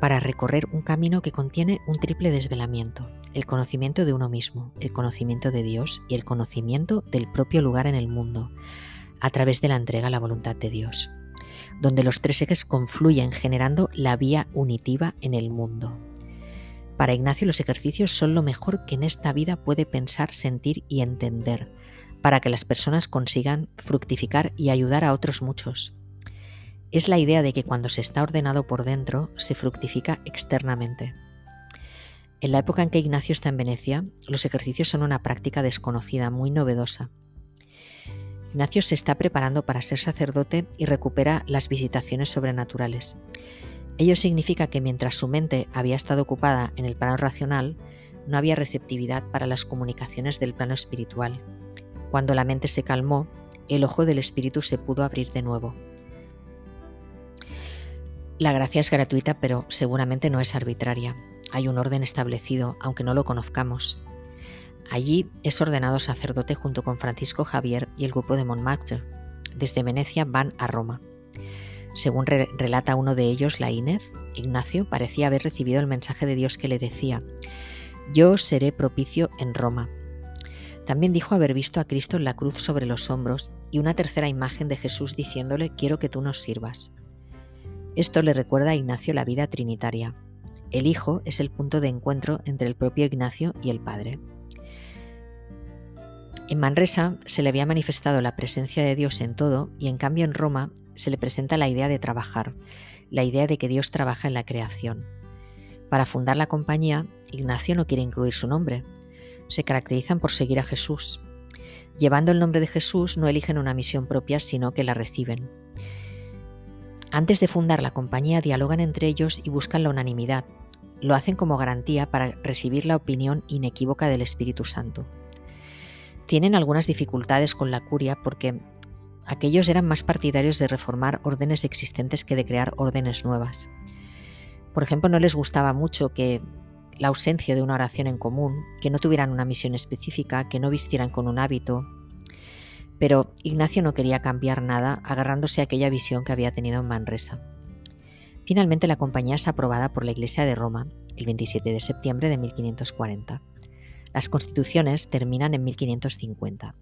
Speaker 1: para recorrer un camino que contiene un triple desvelamiento, el conocimiento de uno mismo, el conocimiento de Dios y el conocimiento del propio lugar en el mundo, a través de la entrega a la voluntad de Dios, donde los tres ejes confluyen generando la vía unitiva en el mundo. Para Ignacio los ejercicios son lo mejor que en esta vida puede pensar, sentir y entender, para que las personas consigan fructificar y ayudar a otros muchos. Es la idea de que cuando se está ordenado por dentro, se fructifica externamente. En la época en que Ignacio está en Venecia, los ejercicios son una práctica desconocida, muy novedosa. Ignacio se está preparando para ser sacerdote y recupera las visitaciones sobrenaturales. Ello significa que mientras su mente había estado ocupada en el plano racional, no había receptividad para las comunicaciones del plano espiritual. Cuando la mente se calmó, el ojo del espíritu se pudo abrir de nuevo. La gracia es gratuita, pero seguramente no es arbitraria hay un orden establecido, aunque no lo conozcamos. Allí es ordenado sacerdote junto con Francisco Javier y el grupo de Montmartre. Desde Venecia van a Roma. Según relata uno de ellos, la Inés, Ignacio parecía haber recibido el mensaje de Dios que le decía, Yo seré propicio en Roma. También dijo haber visto a Cristo en la cruz sobre los hombros y una tercera imagen de Jesús diciéndole, Quiero que tú nos sirvas. Esto le recuerda a Ignacio la vida trinitaria, el Hijo es el punto de encuentro entre el propio Ignacio y el Padre. En Manresa se le había manifestado la presencia de Dios en todo y en cambio en Roma se le presenta la idea de trabajar, la idea de que Dios trabaja en la creación. Para fundar la compañía, Ignacio no quiere incluir su nombre. Se caracterizan por seguir a Jesús. Llevando el nombre de Jesús no eligen una misión propia, sino que la reciben. Antes de fundar la compañía dialogan entre ellos y buscan la unanimidad, lo hacen como garantía para recibir la opinión inequívoca del Espíritu Santo. Tienen algunas dificultades con la curia porque aquellos eran más partidarios de reformar órdenes existentes que de crear órdenes nuevas. Por ejemplo, no les gustaba mucho que la ausencia de una oración en común, que no tuvieran una misión específica, que no vistieran con un hábito. Pero Ignacio no quería cambiar nada, agarrándose a aquella visión que había tenido en Manresa. Finalmente la compañía es aprobada por la Iglesia de Roma el 27 de septiembre de 1540. Las constituciones terminan en 1550.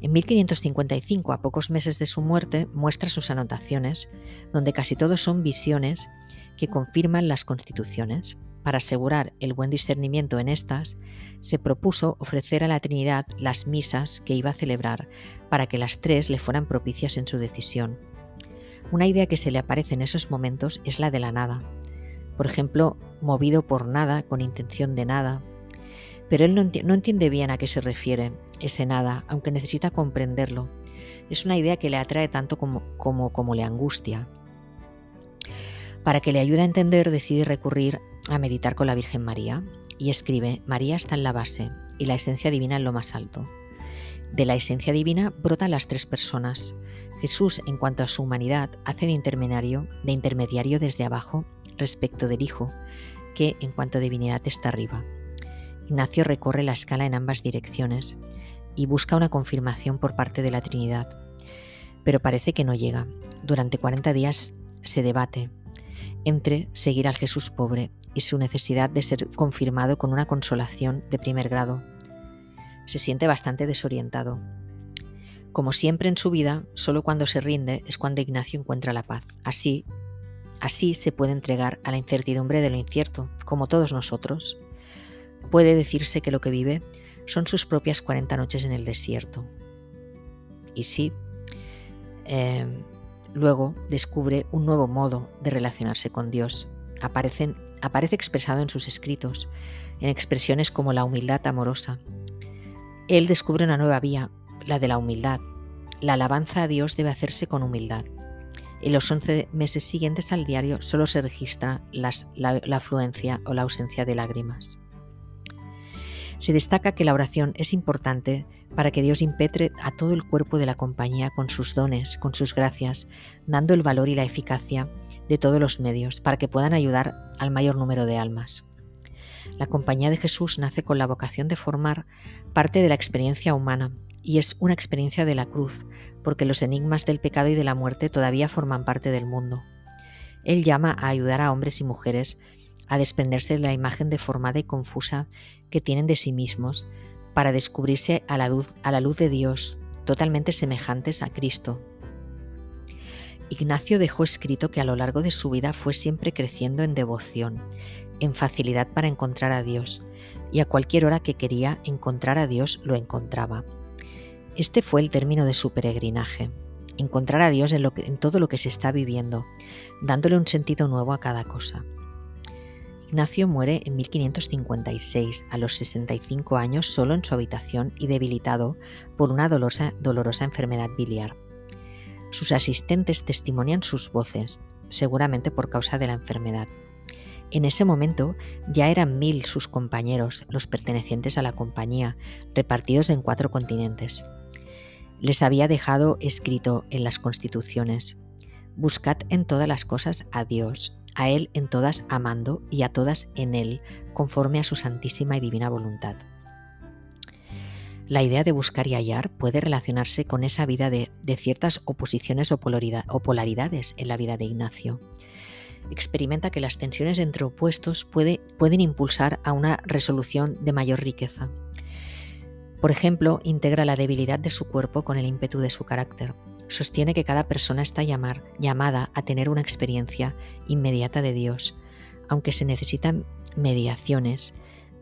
Speaker 1: En 1555, a pocos meses de su muerte, muestra sus anotaciones, donde casi todos son visiones que confirman las constituciones. Para asegurar el buen discernimiento en estas, se propuso ofrecer a la Trinidad las misas que iba a celebrar para que las tres le fueran propicias en su decisión. Una idea que se le aparece en esos momentos es la de la nada. Por ejemplo, movido por nada, con intención de nada. Pero él no, entiende bien a qué se refiere ese nada, aunque necesita comprenderlo. Es una idea que le atrae tanto como, como, como le angustia. Para que le ayude a entender, decide recurrir a meditar con la Virgen María y escribe, María está en la base y la esencia divina en lo más alto. De la esencia divina brotan las tres personas. Jesús, en cuanto a su humanidad, hace de intermediario, de intermediario desde abajo respecto del Hijo, que en cuanto a divinidad está arriba. Ignacio recorre la escala en ambas direcciones y busca una confirmación por parte de la Trinidad, pero parece que no llega. Durante 40 días se debate entre seguir al Jesús pobre y su necesidad de ser confirmado con una consolación de primer grado se siente bastante desorientado. Como siempre en su vida, solo cuando se rinde es cuando Ignacio encuentra la paz. Así, así se puede entregar a la incertidumbre de lo incierto, como todos nosotros. Puede decirse que lo que vive son sus propias 40 noches en el desierto. Y sí, eh, luego descubre un nuevo modo de relacionarse con Dios. Aparece expresado en sus escritos, en expresiones como la humildad amorosa, él descubre una nueva vía, la de la humildad. La alabanza a Dios debe hacerse con humildad. En los 11 meses siguientes al diario solo se registra la, la afluencia o la ausencia de lágrimas. Se destaca que la oración es importante para que Dios impetre a todo el cuerpo de la compañía con sus dones, con sus gracias, dando el valor y la eficacia de todos los medios para que puedan ayudar al mayor número de almas. La Compañía de Jesús nace con la vocación de formar parte de la experiencia humana y es una experiencia de la cruz, porque los enigmas del pecado y de la muerte todavía forman parte del mundo. Él llama a ayudar a hombres y mujeres a desprenderse de la imagen deformada y confusa que tienen de sí mismos para descubrirse a la luz, la luz de Dios, totalmente semejantes a Cristo. Ignacio dejó escrito que a lo largo de su vida fue siempre creciendo en devoción en facilidad para encontrar a Dios, y a cualquier hora que quería encontrar a Dios lo encontraba. Este fue el término de su peregrinaje, encontrar a Dios en, en todo lo que se está viviendo, dándole un sentido nuevo a cada cosa. Ignacio muere en 1556, a los 65 años, solo en su habitación y debilitado por una dolorosa, enfermedad biliar. Sus asistentes testimonian sus voces, seguramente por causa de la enfermedad. En ese momento ya eran mil sus compañeros, los pertenecientes a la compañía, repartidos en cuatro continentes. Les había dejado escrito en las constituciones, Buscad en todas las cosas a Dios, a Él en todas amando y a todas en Él, conforme a su santísima y divina voluntad. La idea de buscar y hallar puede relacionarse con esa vida de, ciertas oposiciones o polaridades en la vida de Ignacio experimenta que las tensiones entre opuestos pueden impulsar a una resolución de mayor riqueza. Por ejemplo, integra la debilidad de su cuerpo con el ímpetu de su carácter. Sostiene que cada persona está llamada a tener una experiencia inmediata de Dios, aunque se necesitan mediaciones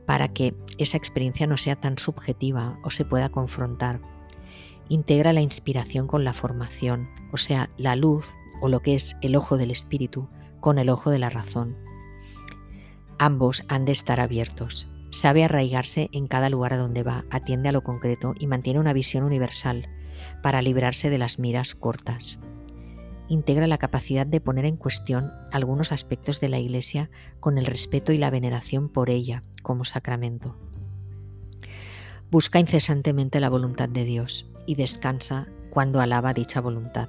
Speaker 1: para que esa experiencia no sea tan subjetiva o se pueda confrontar. Integra la inspiración con la formación, o sea, la luz o lo que es el ojo del espíritu, con el ojo de la razón. Ambos han de estar abiertos. Sabe arraigarse en cada lugar a donde va, atiende a lo concreto y mantiene una visión universal para librarse de las miras cortas. Integra la capacidad de poner en cuestión algunos aspectos de la Iglesia con el respeto y la veneración por ella como sacramento. Busca incesantemente la voluntad de Dios y descansa cuando alaba dicha voluntad.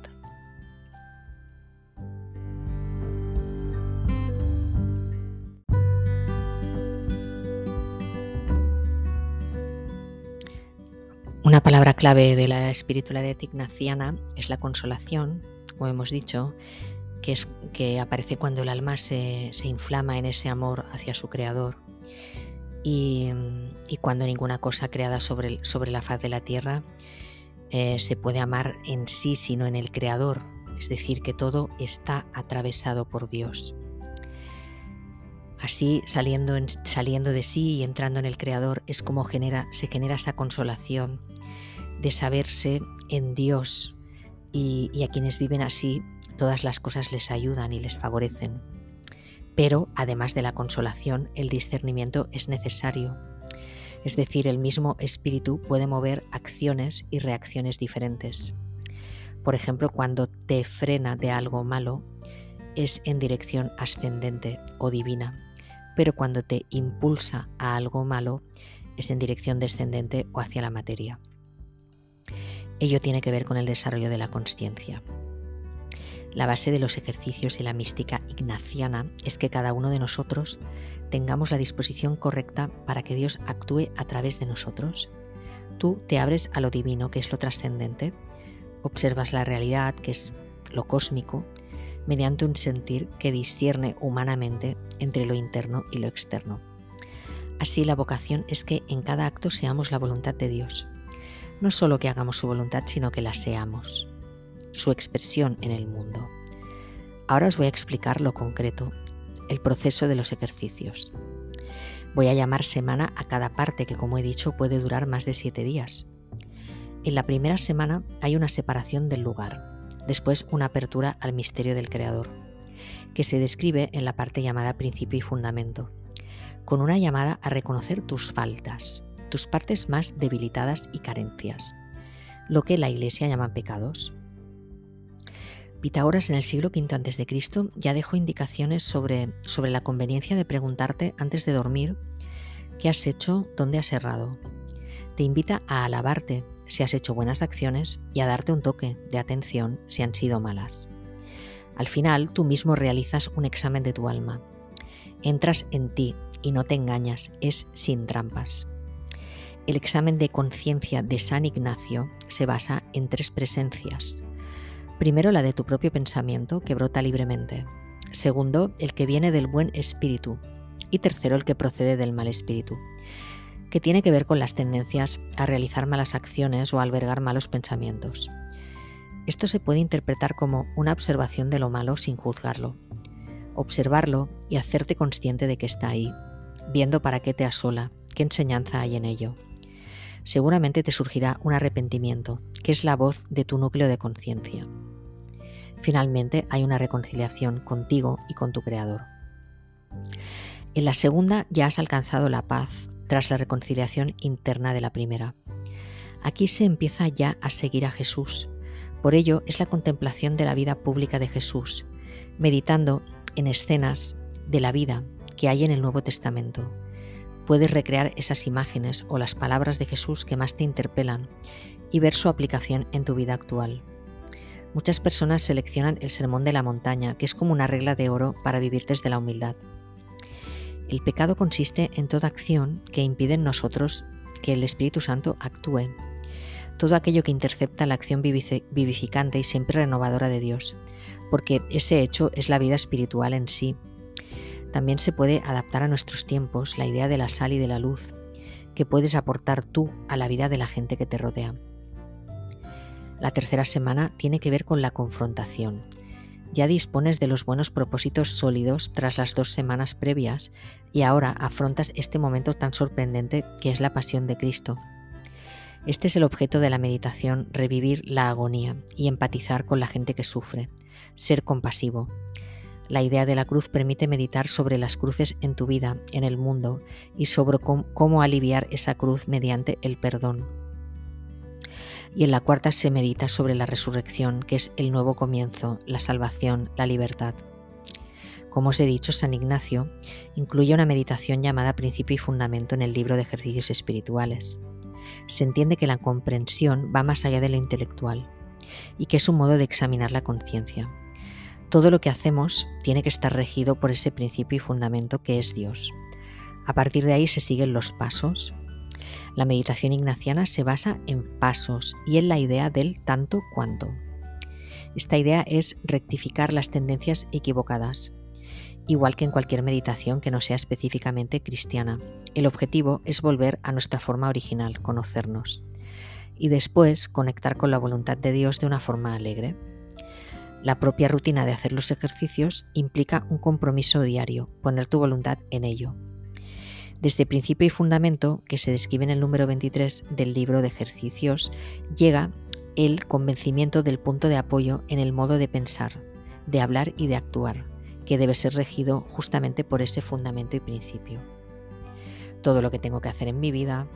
Speaker 1: Una palabra clave de la espiritualidad ignaciana es la consolación, como hemos dicho, que, es, que aparece cuando el alma se, inflama en ese amor hacia su creador. Y, cuando ninguna cosa creada sobre, sobre, la faz de la tierra eh, se puede amar en sí, sino en el creador, es decir, que todo está atravesado por Dios. Así, saliendo, saliendo de sí y entrando en el Creador, es como genera, se genera esa consolación de saberse en Dios y, a quienes viven así, todas las cosas les ayudan y les favorecen. Pero, además de la consolación, el discernimiento es necesario. Es decir, el mismo espíritu puede mover acciones y reacciones diferentes. Por ejemplo, cuando te frena de algo malo, es en dirección ascendente o divina pero cuando te impulsa a algo malo es en dirección descendente o hacia la materia. Ello tiene que ver con el desarrollo de la consciencia. La base de los ejercicios y la mística ignaciana es que cada uno de nosotros tengamos la disposición correcta para que Dios actúe a través de nosotros. Tú te abres a lo divino, que es lo trascendente, observas la realidad, que es lo cósmico, mediante un sentir que discierne humanamente entre lo interno y lo externo. Así la vocación es que en cada acto seamos la voluntad de Dios. No solo que hagamos su voluntad, sino que la seamos, su expresión en el mundo. Ahora os voy a explicar lo concreto, el proceso de los ejercicios. Voy a llamar semana a cada parte que, como he dicho, puede durar más de siete días. En la primera semana hay una separación del lugar, después una apertura al misterio del Creador, que se describe en la parte llamada principio y fundamento, con una llamada a reconocer tus faltas, tus partes más debilitadas y carencias, lo que la Iglesia llama pecados. Pitágoras en el siglo V a.C. ya dejó indicaciones sobre, sobre la conveniencia de preguntarte antes de dormir qué has hecho, dónde has errado. Te invita a alabarte si has hecho buenas acciones y a darte un toque de atención si han sido malas. Al final, tú mismo realizas un examen de tu alma. Entras en ti y no te engañas, es sin trampas. El examen de conciencia de San Ignacio se basa en tres presencias. Primero, la de tu propio pensamiento, que brota libremente. Segundo, el que viene del buen espíritu. Y tercero, el que procede del mal espíritu que tiene que ver con las tendencias a realizar malas acciones o albergar malos pensamientos. Esto se puede interpretar como una observación de lo malo sin juzgarlo. Observarlo y hacerte consciente de que está ahí, viendo para qué te asola, qué enseñanza hay en ello. Seguramente te surgirá un arrepentimiento, que es la voz de tu núcleo de conciencia. Finalmente hay una reconciliación contigo y con tu Creador. En la segunda ya has alcanzado la paz, tras la reconciliación interna de la primera. Aquí se empieza ya a seguir a Jesús. Por ello es la contemplación de la vida pública de Jesús, meditando en escenas de la vida que hay en el Nuevo Testamento. Puedes recrear esas imágenes o las palabras de Jesús que más te interpelan y ver su aplicación en tu vida actual. Muchas personas seleccionan el sermón de la montaña, que es como una regla de oro para vivir desde la humildad. El pecado consiste en toda acción que impide en nosotros que el Espíritu Santo actúe. Todo aquello que intercepta la acción vivificante y siempre renovadora de Dios, porque ese hecho es la vida espiritual en sí. También se puede adaptar a nuestros tiempos la idea de la sal y de la luz, que puedes aportar tú a la vida de la gente que te rodea. La tercera semana tiene que ver con la confrontación, ya dispones de los buenos propósitos sólidos tras las dos semanas previas y ahora afrontas este momento tan sorprendente que es la pasión de Cristo. Este es el objeto de la meditación, revivir la agonía y empatizar con la gente que sufre, ser compasivo. La idea de la cruz permite meditar sobre las cruces en tu vida, en el mundo, y sobre cómo, aliviar esa cruz mediante el perdón y en la cuarta se medita sobre la resurrección, que es el nuevo comienzo, la salvación, la libertad. Como os he dicho, San Ignacio incluye una meditación llamada principio y fundamento en el libro de ejercicios espirituales. Se entiende que la comprensión va más allá de lo intelectual y que es un modo de examinar la conciencia. Todo lo que hacemos tiene que estar regido por ese principio y fundamento que es Dios. A partir de ahí se siguen los pasos La meditación ignaciana se basa en pasos y en la idea del tanto cuanto. Esta idea es rectificar las tendencias equivocadas, igual que en cualquier meditación que no sea específicamente cristiana. El objetivo es volver a nuestra forma original, conocernos, y después conectar con la voluntad de Dios de una forma alegre. La propia rutina de hacer los ejercicios implica un compromiso diario, poner tu voluntad en ello. Desde principio y fundamento, que se describe en el número 23 del libro de ejercicios, llega el convencimiento del punto de apoyo en el modo de pensar, de hablar y de actuar, que debe ser regido justamente por ese fundamento y principio. Todo lo que tengo que hacer en mi vida,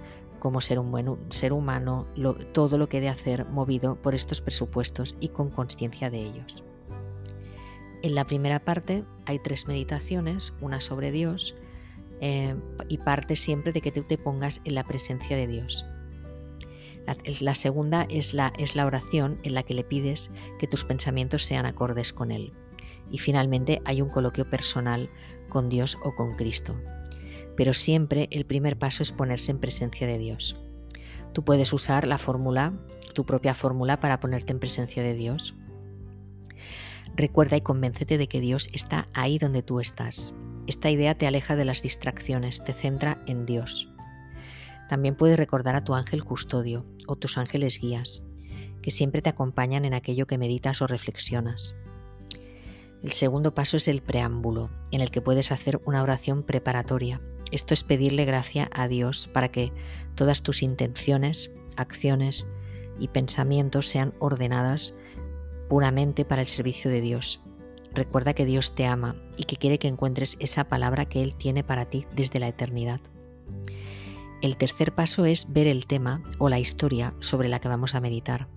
Speaker 1: como ser un buen ser humano, todo lo que he de hacer movido por estos presupuestos y con conciencia de ellos. En la primera parte hay tres meditaciones, una sobre Dios, eh, y parte siempre de que tú te pongas en la presencia de Dios. La, segunda es la, es la oración en la que le pides que tus pensamientos sean acordes con Él. Y finalmente hay un coloquio personal con Dios o con Cristo. Pero siempre el primer paso es ponerse en presencia de Dios. Tú puedes usar la fórmula, tu propia fórmula para ponerte en presencia de Dios. Recuerda y convéncete de que Dios está ahí donde tú estás. Esta idea te aleja de las distracciones, te centra en Dios. También puedes recordar a tu ángel custodio o tus ángeles guías, que siempre te acompañan en aquello que meditas o reflexionas. El segundo paso es el preámbulo, en el que puedes hacer una oración preparatoria. Esto es pedirle gracia a Dios para que todas tus intenciones, acciones y pensamientos sean ordenadas puramente para el servicio de Dios Recuerda que Dios te ama y que quiere que encuentres esa palabra que Él tiene para ti desde la eternidad. El tercer paso es ver el tema o la historia sobre la que vamos a meditar.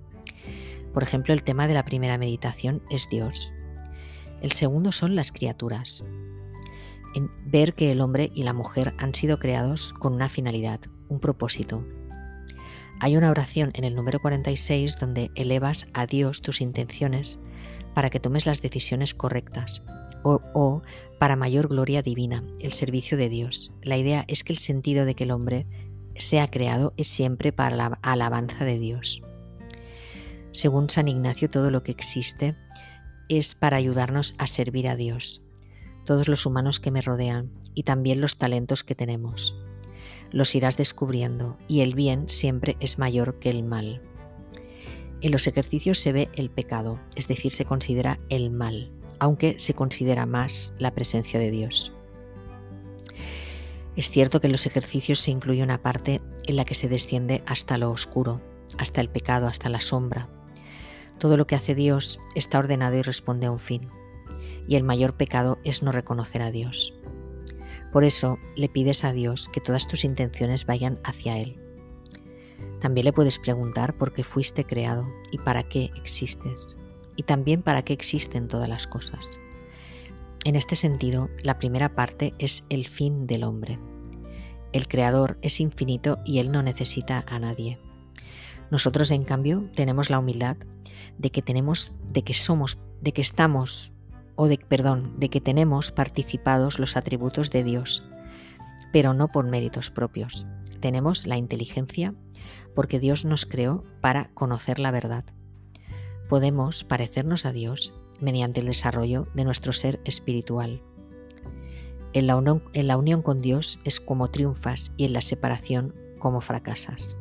Speaker 1: Por ejemplo, el tema de la primera meditación es Dios. El segundo son las criaturas. Ver que el hombre y la mujer han sido creados con una finalidad, un propósito. Hay una oración en el número 46 donde elevas a Dios tus intenciones para que tomes las decisiones correctas o, para mayor gloria divina, el servicio de Dios. La idea es que el sentido de que el hombre sea creado es siempre para la alabanza de Dios. Según San Ignacio, todo lo que existe es para ayudarnos a servir a Dios, todos los humanos que me rodean y también los talentos que tenemos. Los irás descubriendo y el bien siempre es mayor que el mal. En los ejercicios se ve el pecado, es decir, se considera el mal, aunque se considera más la presencia de Dios. Es cierto que en los ejercicios se incluye una parte en la que se desciende hasta lo oscuro, hasta el pecado, hasta la sombra. Todo lo que hace Dios está ordenado y responde a un fin, y el mayor pecado es no reconocer a Dios. Por eso le pides a Dios que todas tus intenciones vayan hacia Él, también le puedes preguntar por qué fuiste creado y para qué existes, y también para qué existen todas las cosas. En este sentido, la primera parte es el fin del hombre. El Creador es infinito y Él no necesita a nadie. Nosotros, en cambio, tenemos la humildad de que tenemos, de que somos, de que estamos, o de, perdón, de que tenemos participados los atributos de Dios, pero no por méritos propios. Tenemos la inteligencia porque Dios nos creó para conocer la verdad. Podemos parecernos a Dios mediante el desarrollo de nuestro ser espiritual. En la, unión, en la unión con Dios es como triunfas y en la separación como fracasas.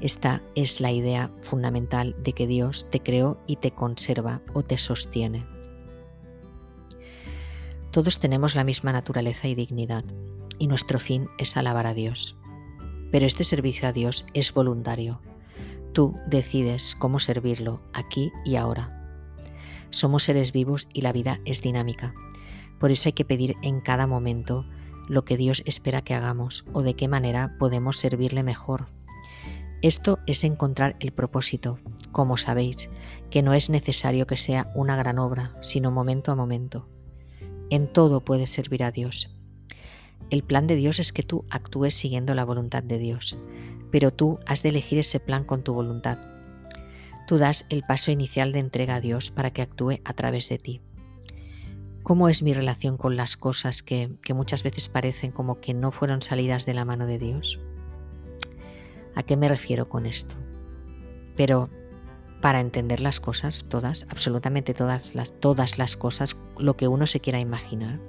Speaker 1: Esta es la idea fundamental de que Dios te creó y te conserva o te sostiene. Todos tenemos la misma naturaleza y dignidad, y nuestro fin es alabar a Dios pero este servicio a Dios es voluntario. Tú decides cómo servirlo aquí y ahora. Somos seres vivos y la vida es dinámica. Por eso hay que pedir en cada momento lo que Dios espera que hagamos o de qué manera podemos servirle mejor. Esto es encontrar el propósito, como sabéis, que no es necesario que sea una gran obra, sino momento a momento. En todo puedes servir a Dios el plan de Dios es que tú actúes siguiendo la voluntad de Dios, pero tú has de elegir ese plan con tu voluntad. Tú das el paso inicial de entrega a Dios para que actúe a través de ti. ¿Cómo es mi relación con las cosas que, que muchas veces parecen como que no fueron salidas de la mano de Dios? ¿A qué me refiero con esto? Pero para entender las cosas, todas, absolutamente todas las, todas las cosas, lo que uno se quiera imaginar.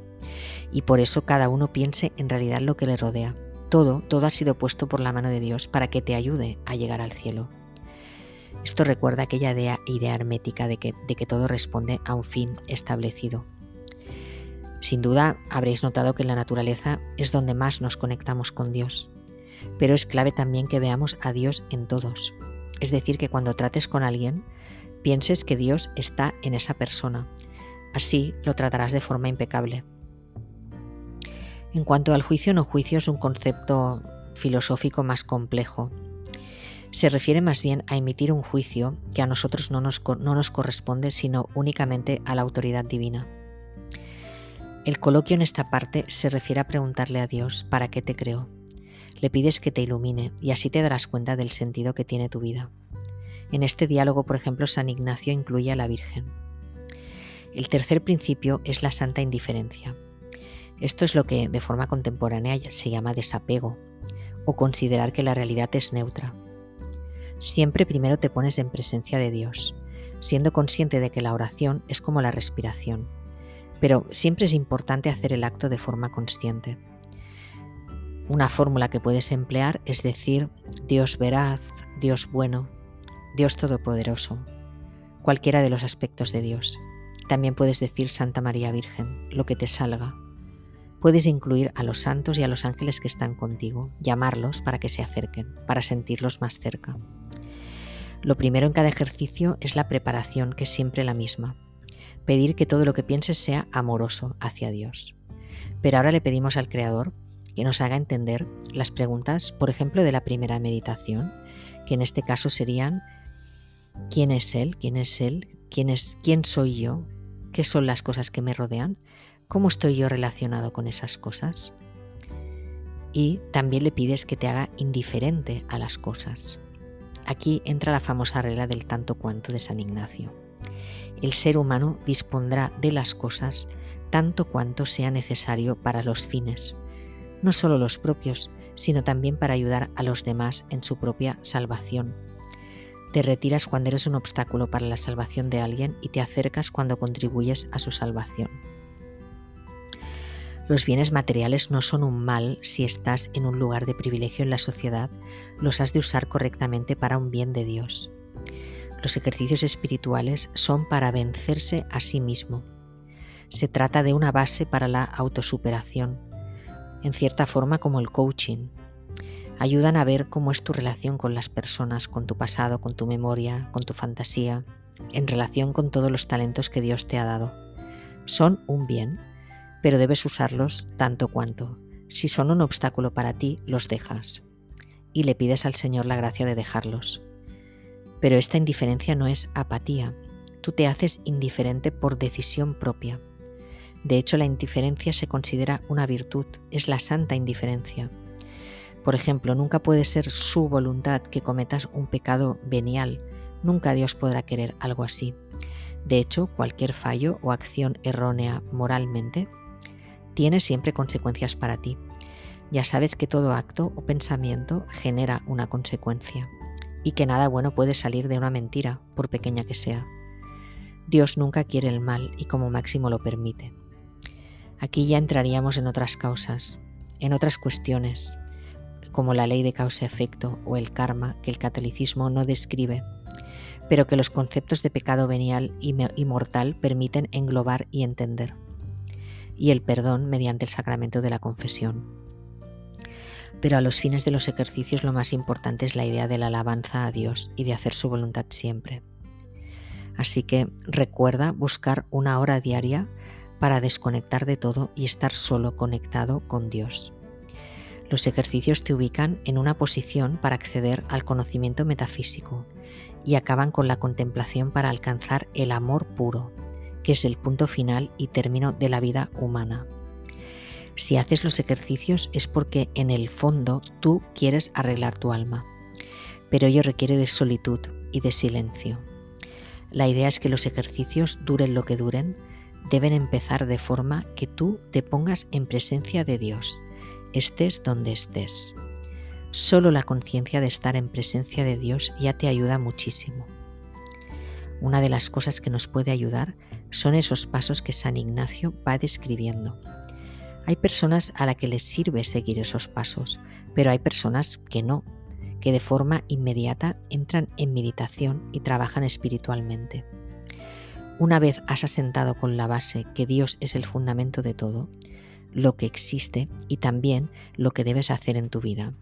Speaker 1: Y por eso cada uno piense en realidad lo que le rodea. Todo, todo ha sido puesto por la mano de Dios para que te ayude a llegar al cielo. Esto recuerda aquella idea, idea hermética de que, de que todo responde a un fin establecido. Sin duda habréis notado que en la naturaleza es donde más nos conectamos con Dios, pero es clave también que veamos a Dios en todos. Es decir, que cuando trates con alguien, pienses que Dios está en esa persona. Así lo tratarás de forma impecable. En cuanto al juicio no juicio es un concepto filosófico más complejo. Se refiere más bien a emitir un juicio que a nosotros no nos, no nos corresponde, sino únicamente a la autoridad divina. El coloquio en esta parte se refiere a preguntarle a Dios, ¿para qué te creo? Le pides que te ilumine y así te darás cuenta del sentido que tiene tu vida. En este diálogo, por ejemplo, San Ignacio incluye a la Virgen. El tercer principio es la santa indiferencia. Esto es lo que de forma contemporánea se llama desapego o considerar que la realidad es neutra. Siempre primero te pones en presencia de Dios, siendo consciente de que la oración es como la respiración, pero siempre es importante hacer el acto de forma consciente. Una fórmula que puedes emplear es decir Dios veraz, Dios bueno, Dios todopoderoso, cualquiera de los aspectos de Dios. También puedes decir Santa María Virgen, lo que te salga, Puedes incluir a los santos y a los ángeles que están contigo, llamarlos para que se acerquen, para sentirlos más cerca. Lo primero en cada ejercicio es la preparación, que es siempre la misma. Pedir que todo lo que pienses sea amoroso hacia Dios. Pero ahora le pedimos al Creador que nos haga entender las preguntas, por ejemplo, de la primera meditación, que en este caso serían ¿quién es Él? ¿quién es Él? ¿quién, es, quién soy yo? ¿Qué son las cosas que me rodean? ¿Cómo estoy yo relacionado con esas cosas? Y también le pides que te haga indiferente a las cosas. Aquí entra la famosa regla del tanto cuanto de San Ignacio. El ser humano dispondrá de las cosas tanto cuanto sea necesario para los fines, no solo los propios, sino también para ayudar a los demás en su propia salvación. Te retiras cuando eres un obstáculo para la salvación de alguien y te acercas cuando contribuyes a su salvación. Los bienes materiales no son un mal si estás en un lugar de privilegio en la sociedad, los has de usar correctamente para un bien de Dios. Los ejercicios espirituales son para vencerse a sí mismo. Se trata de una base para la autosuperación, en cierta forma como el coaching. Ayudan a ver cómo es tu relación con las personas, con tu pasado, con tu memoria, con tu fantasía, en relación con todos los talentos que Dios te ha dado. Son un bien pero debes usarlos tanto cuanto. Si son un obstáculo para ti, los dejas. Y le pides al Señor la gracia de dejarlos. Pero esta indiferencia no es apatía. Tú te haces indiferente por decisión propia. De hecho, la indiferencia se considera una virtud, es la santa indiferencia. Por ejemplo, nunca puede ser su voluntad que cometas un pecado venial. Nunca Dios podrá querer algo así. De hecho, cualquier fallo o acción errónea moralmente tiene siempre consecuencias para ti. Ya sabes que todo acto o pensamiento genera una consecuencia y que nada bueno puede salir de una mentira, por pequeña que sea. Dios nunca quiere el mal y como máximo lo permite. Aquí ya entraríamos en otras causas, en otras cuestiones, como la ley de causa-efecto o el karma que el catolicismo no describe, pero que los conceptos de pecado venial y mortal permiten englobar y entender y el perdón mediante el sacramento de la confesión. Pero a los fines de los ejercicios lo más importante es la idea de la alabanza a Dios y de hacer su voluntad siempre. Así que recuerda buscar una hora diaria para desconectar de todo y estar solo conectado con Dios. Los ejercicios te ubican en una posición para acceder al conocimiento metafísico y acaban con la contemplación para alcanzar el amor puro, que es el punto final y término de la vida humana. Si haces los ejercicios es porque en el fondo tú quieres arreglar tu alma, pero ello requiere de solitud y de silencio. La idea es que los ejercicios, duren lo que duren, deben empezar de forma que tú te pongas en presencia de Dios, estés donde estés. Solo la conciencia de estar en presencia de Dios ya te ayuda muchísimo. Una de las cosas que nos puede ayudar son esos pasos que San Ignacio va describiendo. Hay personas a las que les sirve seguir esos pasos, pero hay personas que no, que de forma inmediata entran en meditación y trabajan espiritualmente. Una vez has asentado con la base que Dios es el fundamento de todo, lo que existe y también lo que debes hacer en tu vida.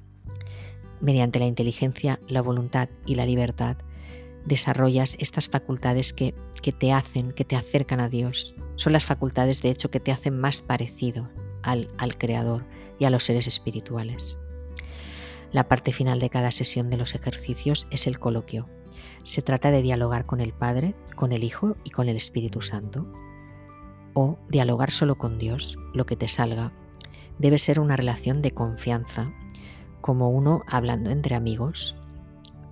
Speaker 1: Mediante la inteligencia, la voluntad y la libertad, desarrollas estas facultades que, te hacen, que te acercan a Dios. Son las facultades, de hecho, que te hacen más parecido al, al Creador y a los seres espirituales. La parte final de cada sesión de los ejercicios es el coloquio. Se trata de dialogar con el Padre, con el Hijo y con el Espíritu Santo. O dialogar solo con Dios, lo que te salga. Debe ser una relación de confianza, como uno hablando entre amigos.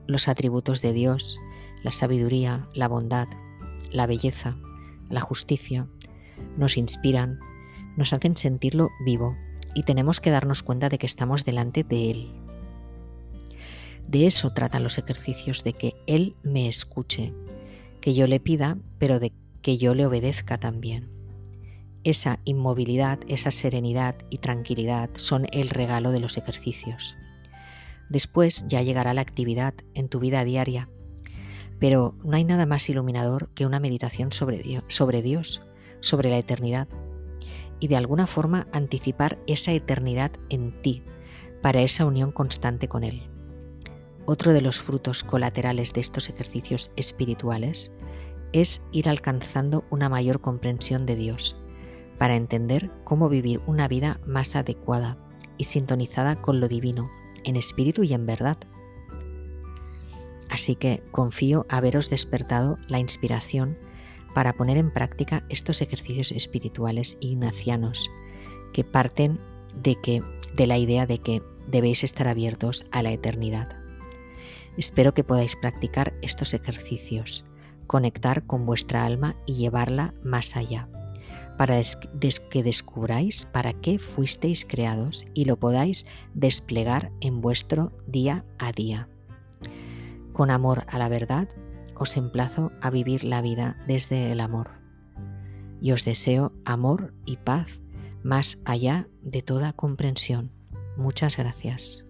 Speaker 1: Los atributos de Dios, la sabiduría, la bondad, la belleza, la justicia, nos inspiran, nos hacen sentirlo vivo y tenemos que darnos cuenta de que estamos delante de Él. De eso tratan los ejercicios, de que Él me escuche, que yo le pida, pero de que yo le obedezca también. Esa inmovilidad, esa serenidad y tranquilidad son el regalo de los ejercicios. Después ya llegará la actividad en tu vida diaria, pero no hay nada más iluminador que una meditación sobre Dios, sobre, la eternidad, y de alguna forma anticipar esa eternidad en ti, para esa unión constante con Él. Otro de los frutos colaterales de estos ejercicios espirituales es ir alcanzando una mayor comprensión de Dios, para entender cómo vivir una vida más adecuada y sintonizada con lo divino, en espíritu y en verdad. Así que confío haberos despertado la inspiración para poner en práctica estos ejercicios espirituales ignacianos que parten de que de la idea de que debéis estar abiertos a la eternidad. Espero que podáis practicar estos ejercicios, conectar con vuestra alma y llevarla más allá, para que descubráis para qué fuisteis creados y lo podáis desplegar en vuestro día a día. Con amor a la verdad, os emplazo a vivir la vida desde el amor. Y os deseo amor y paz más allá de toda comprensión. Muchas gracias.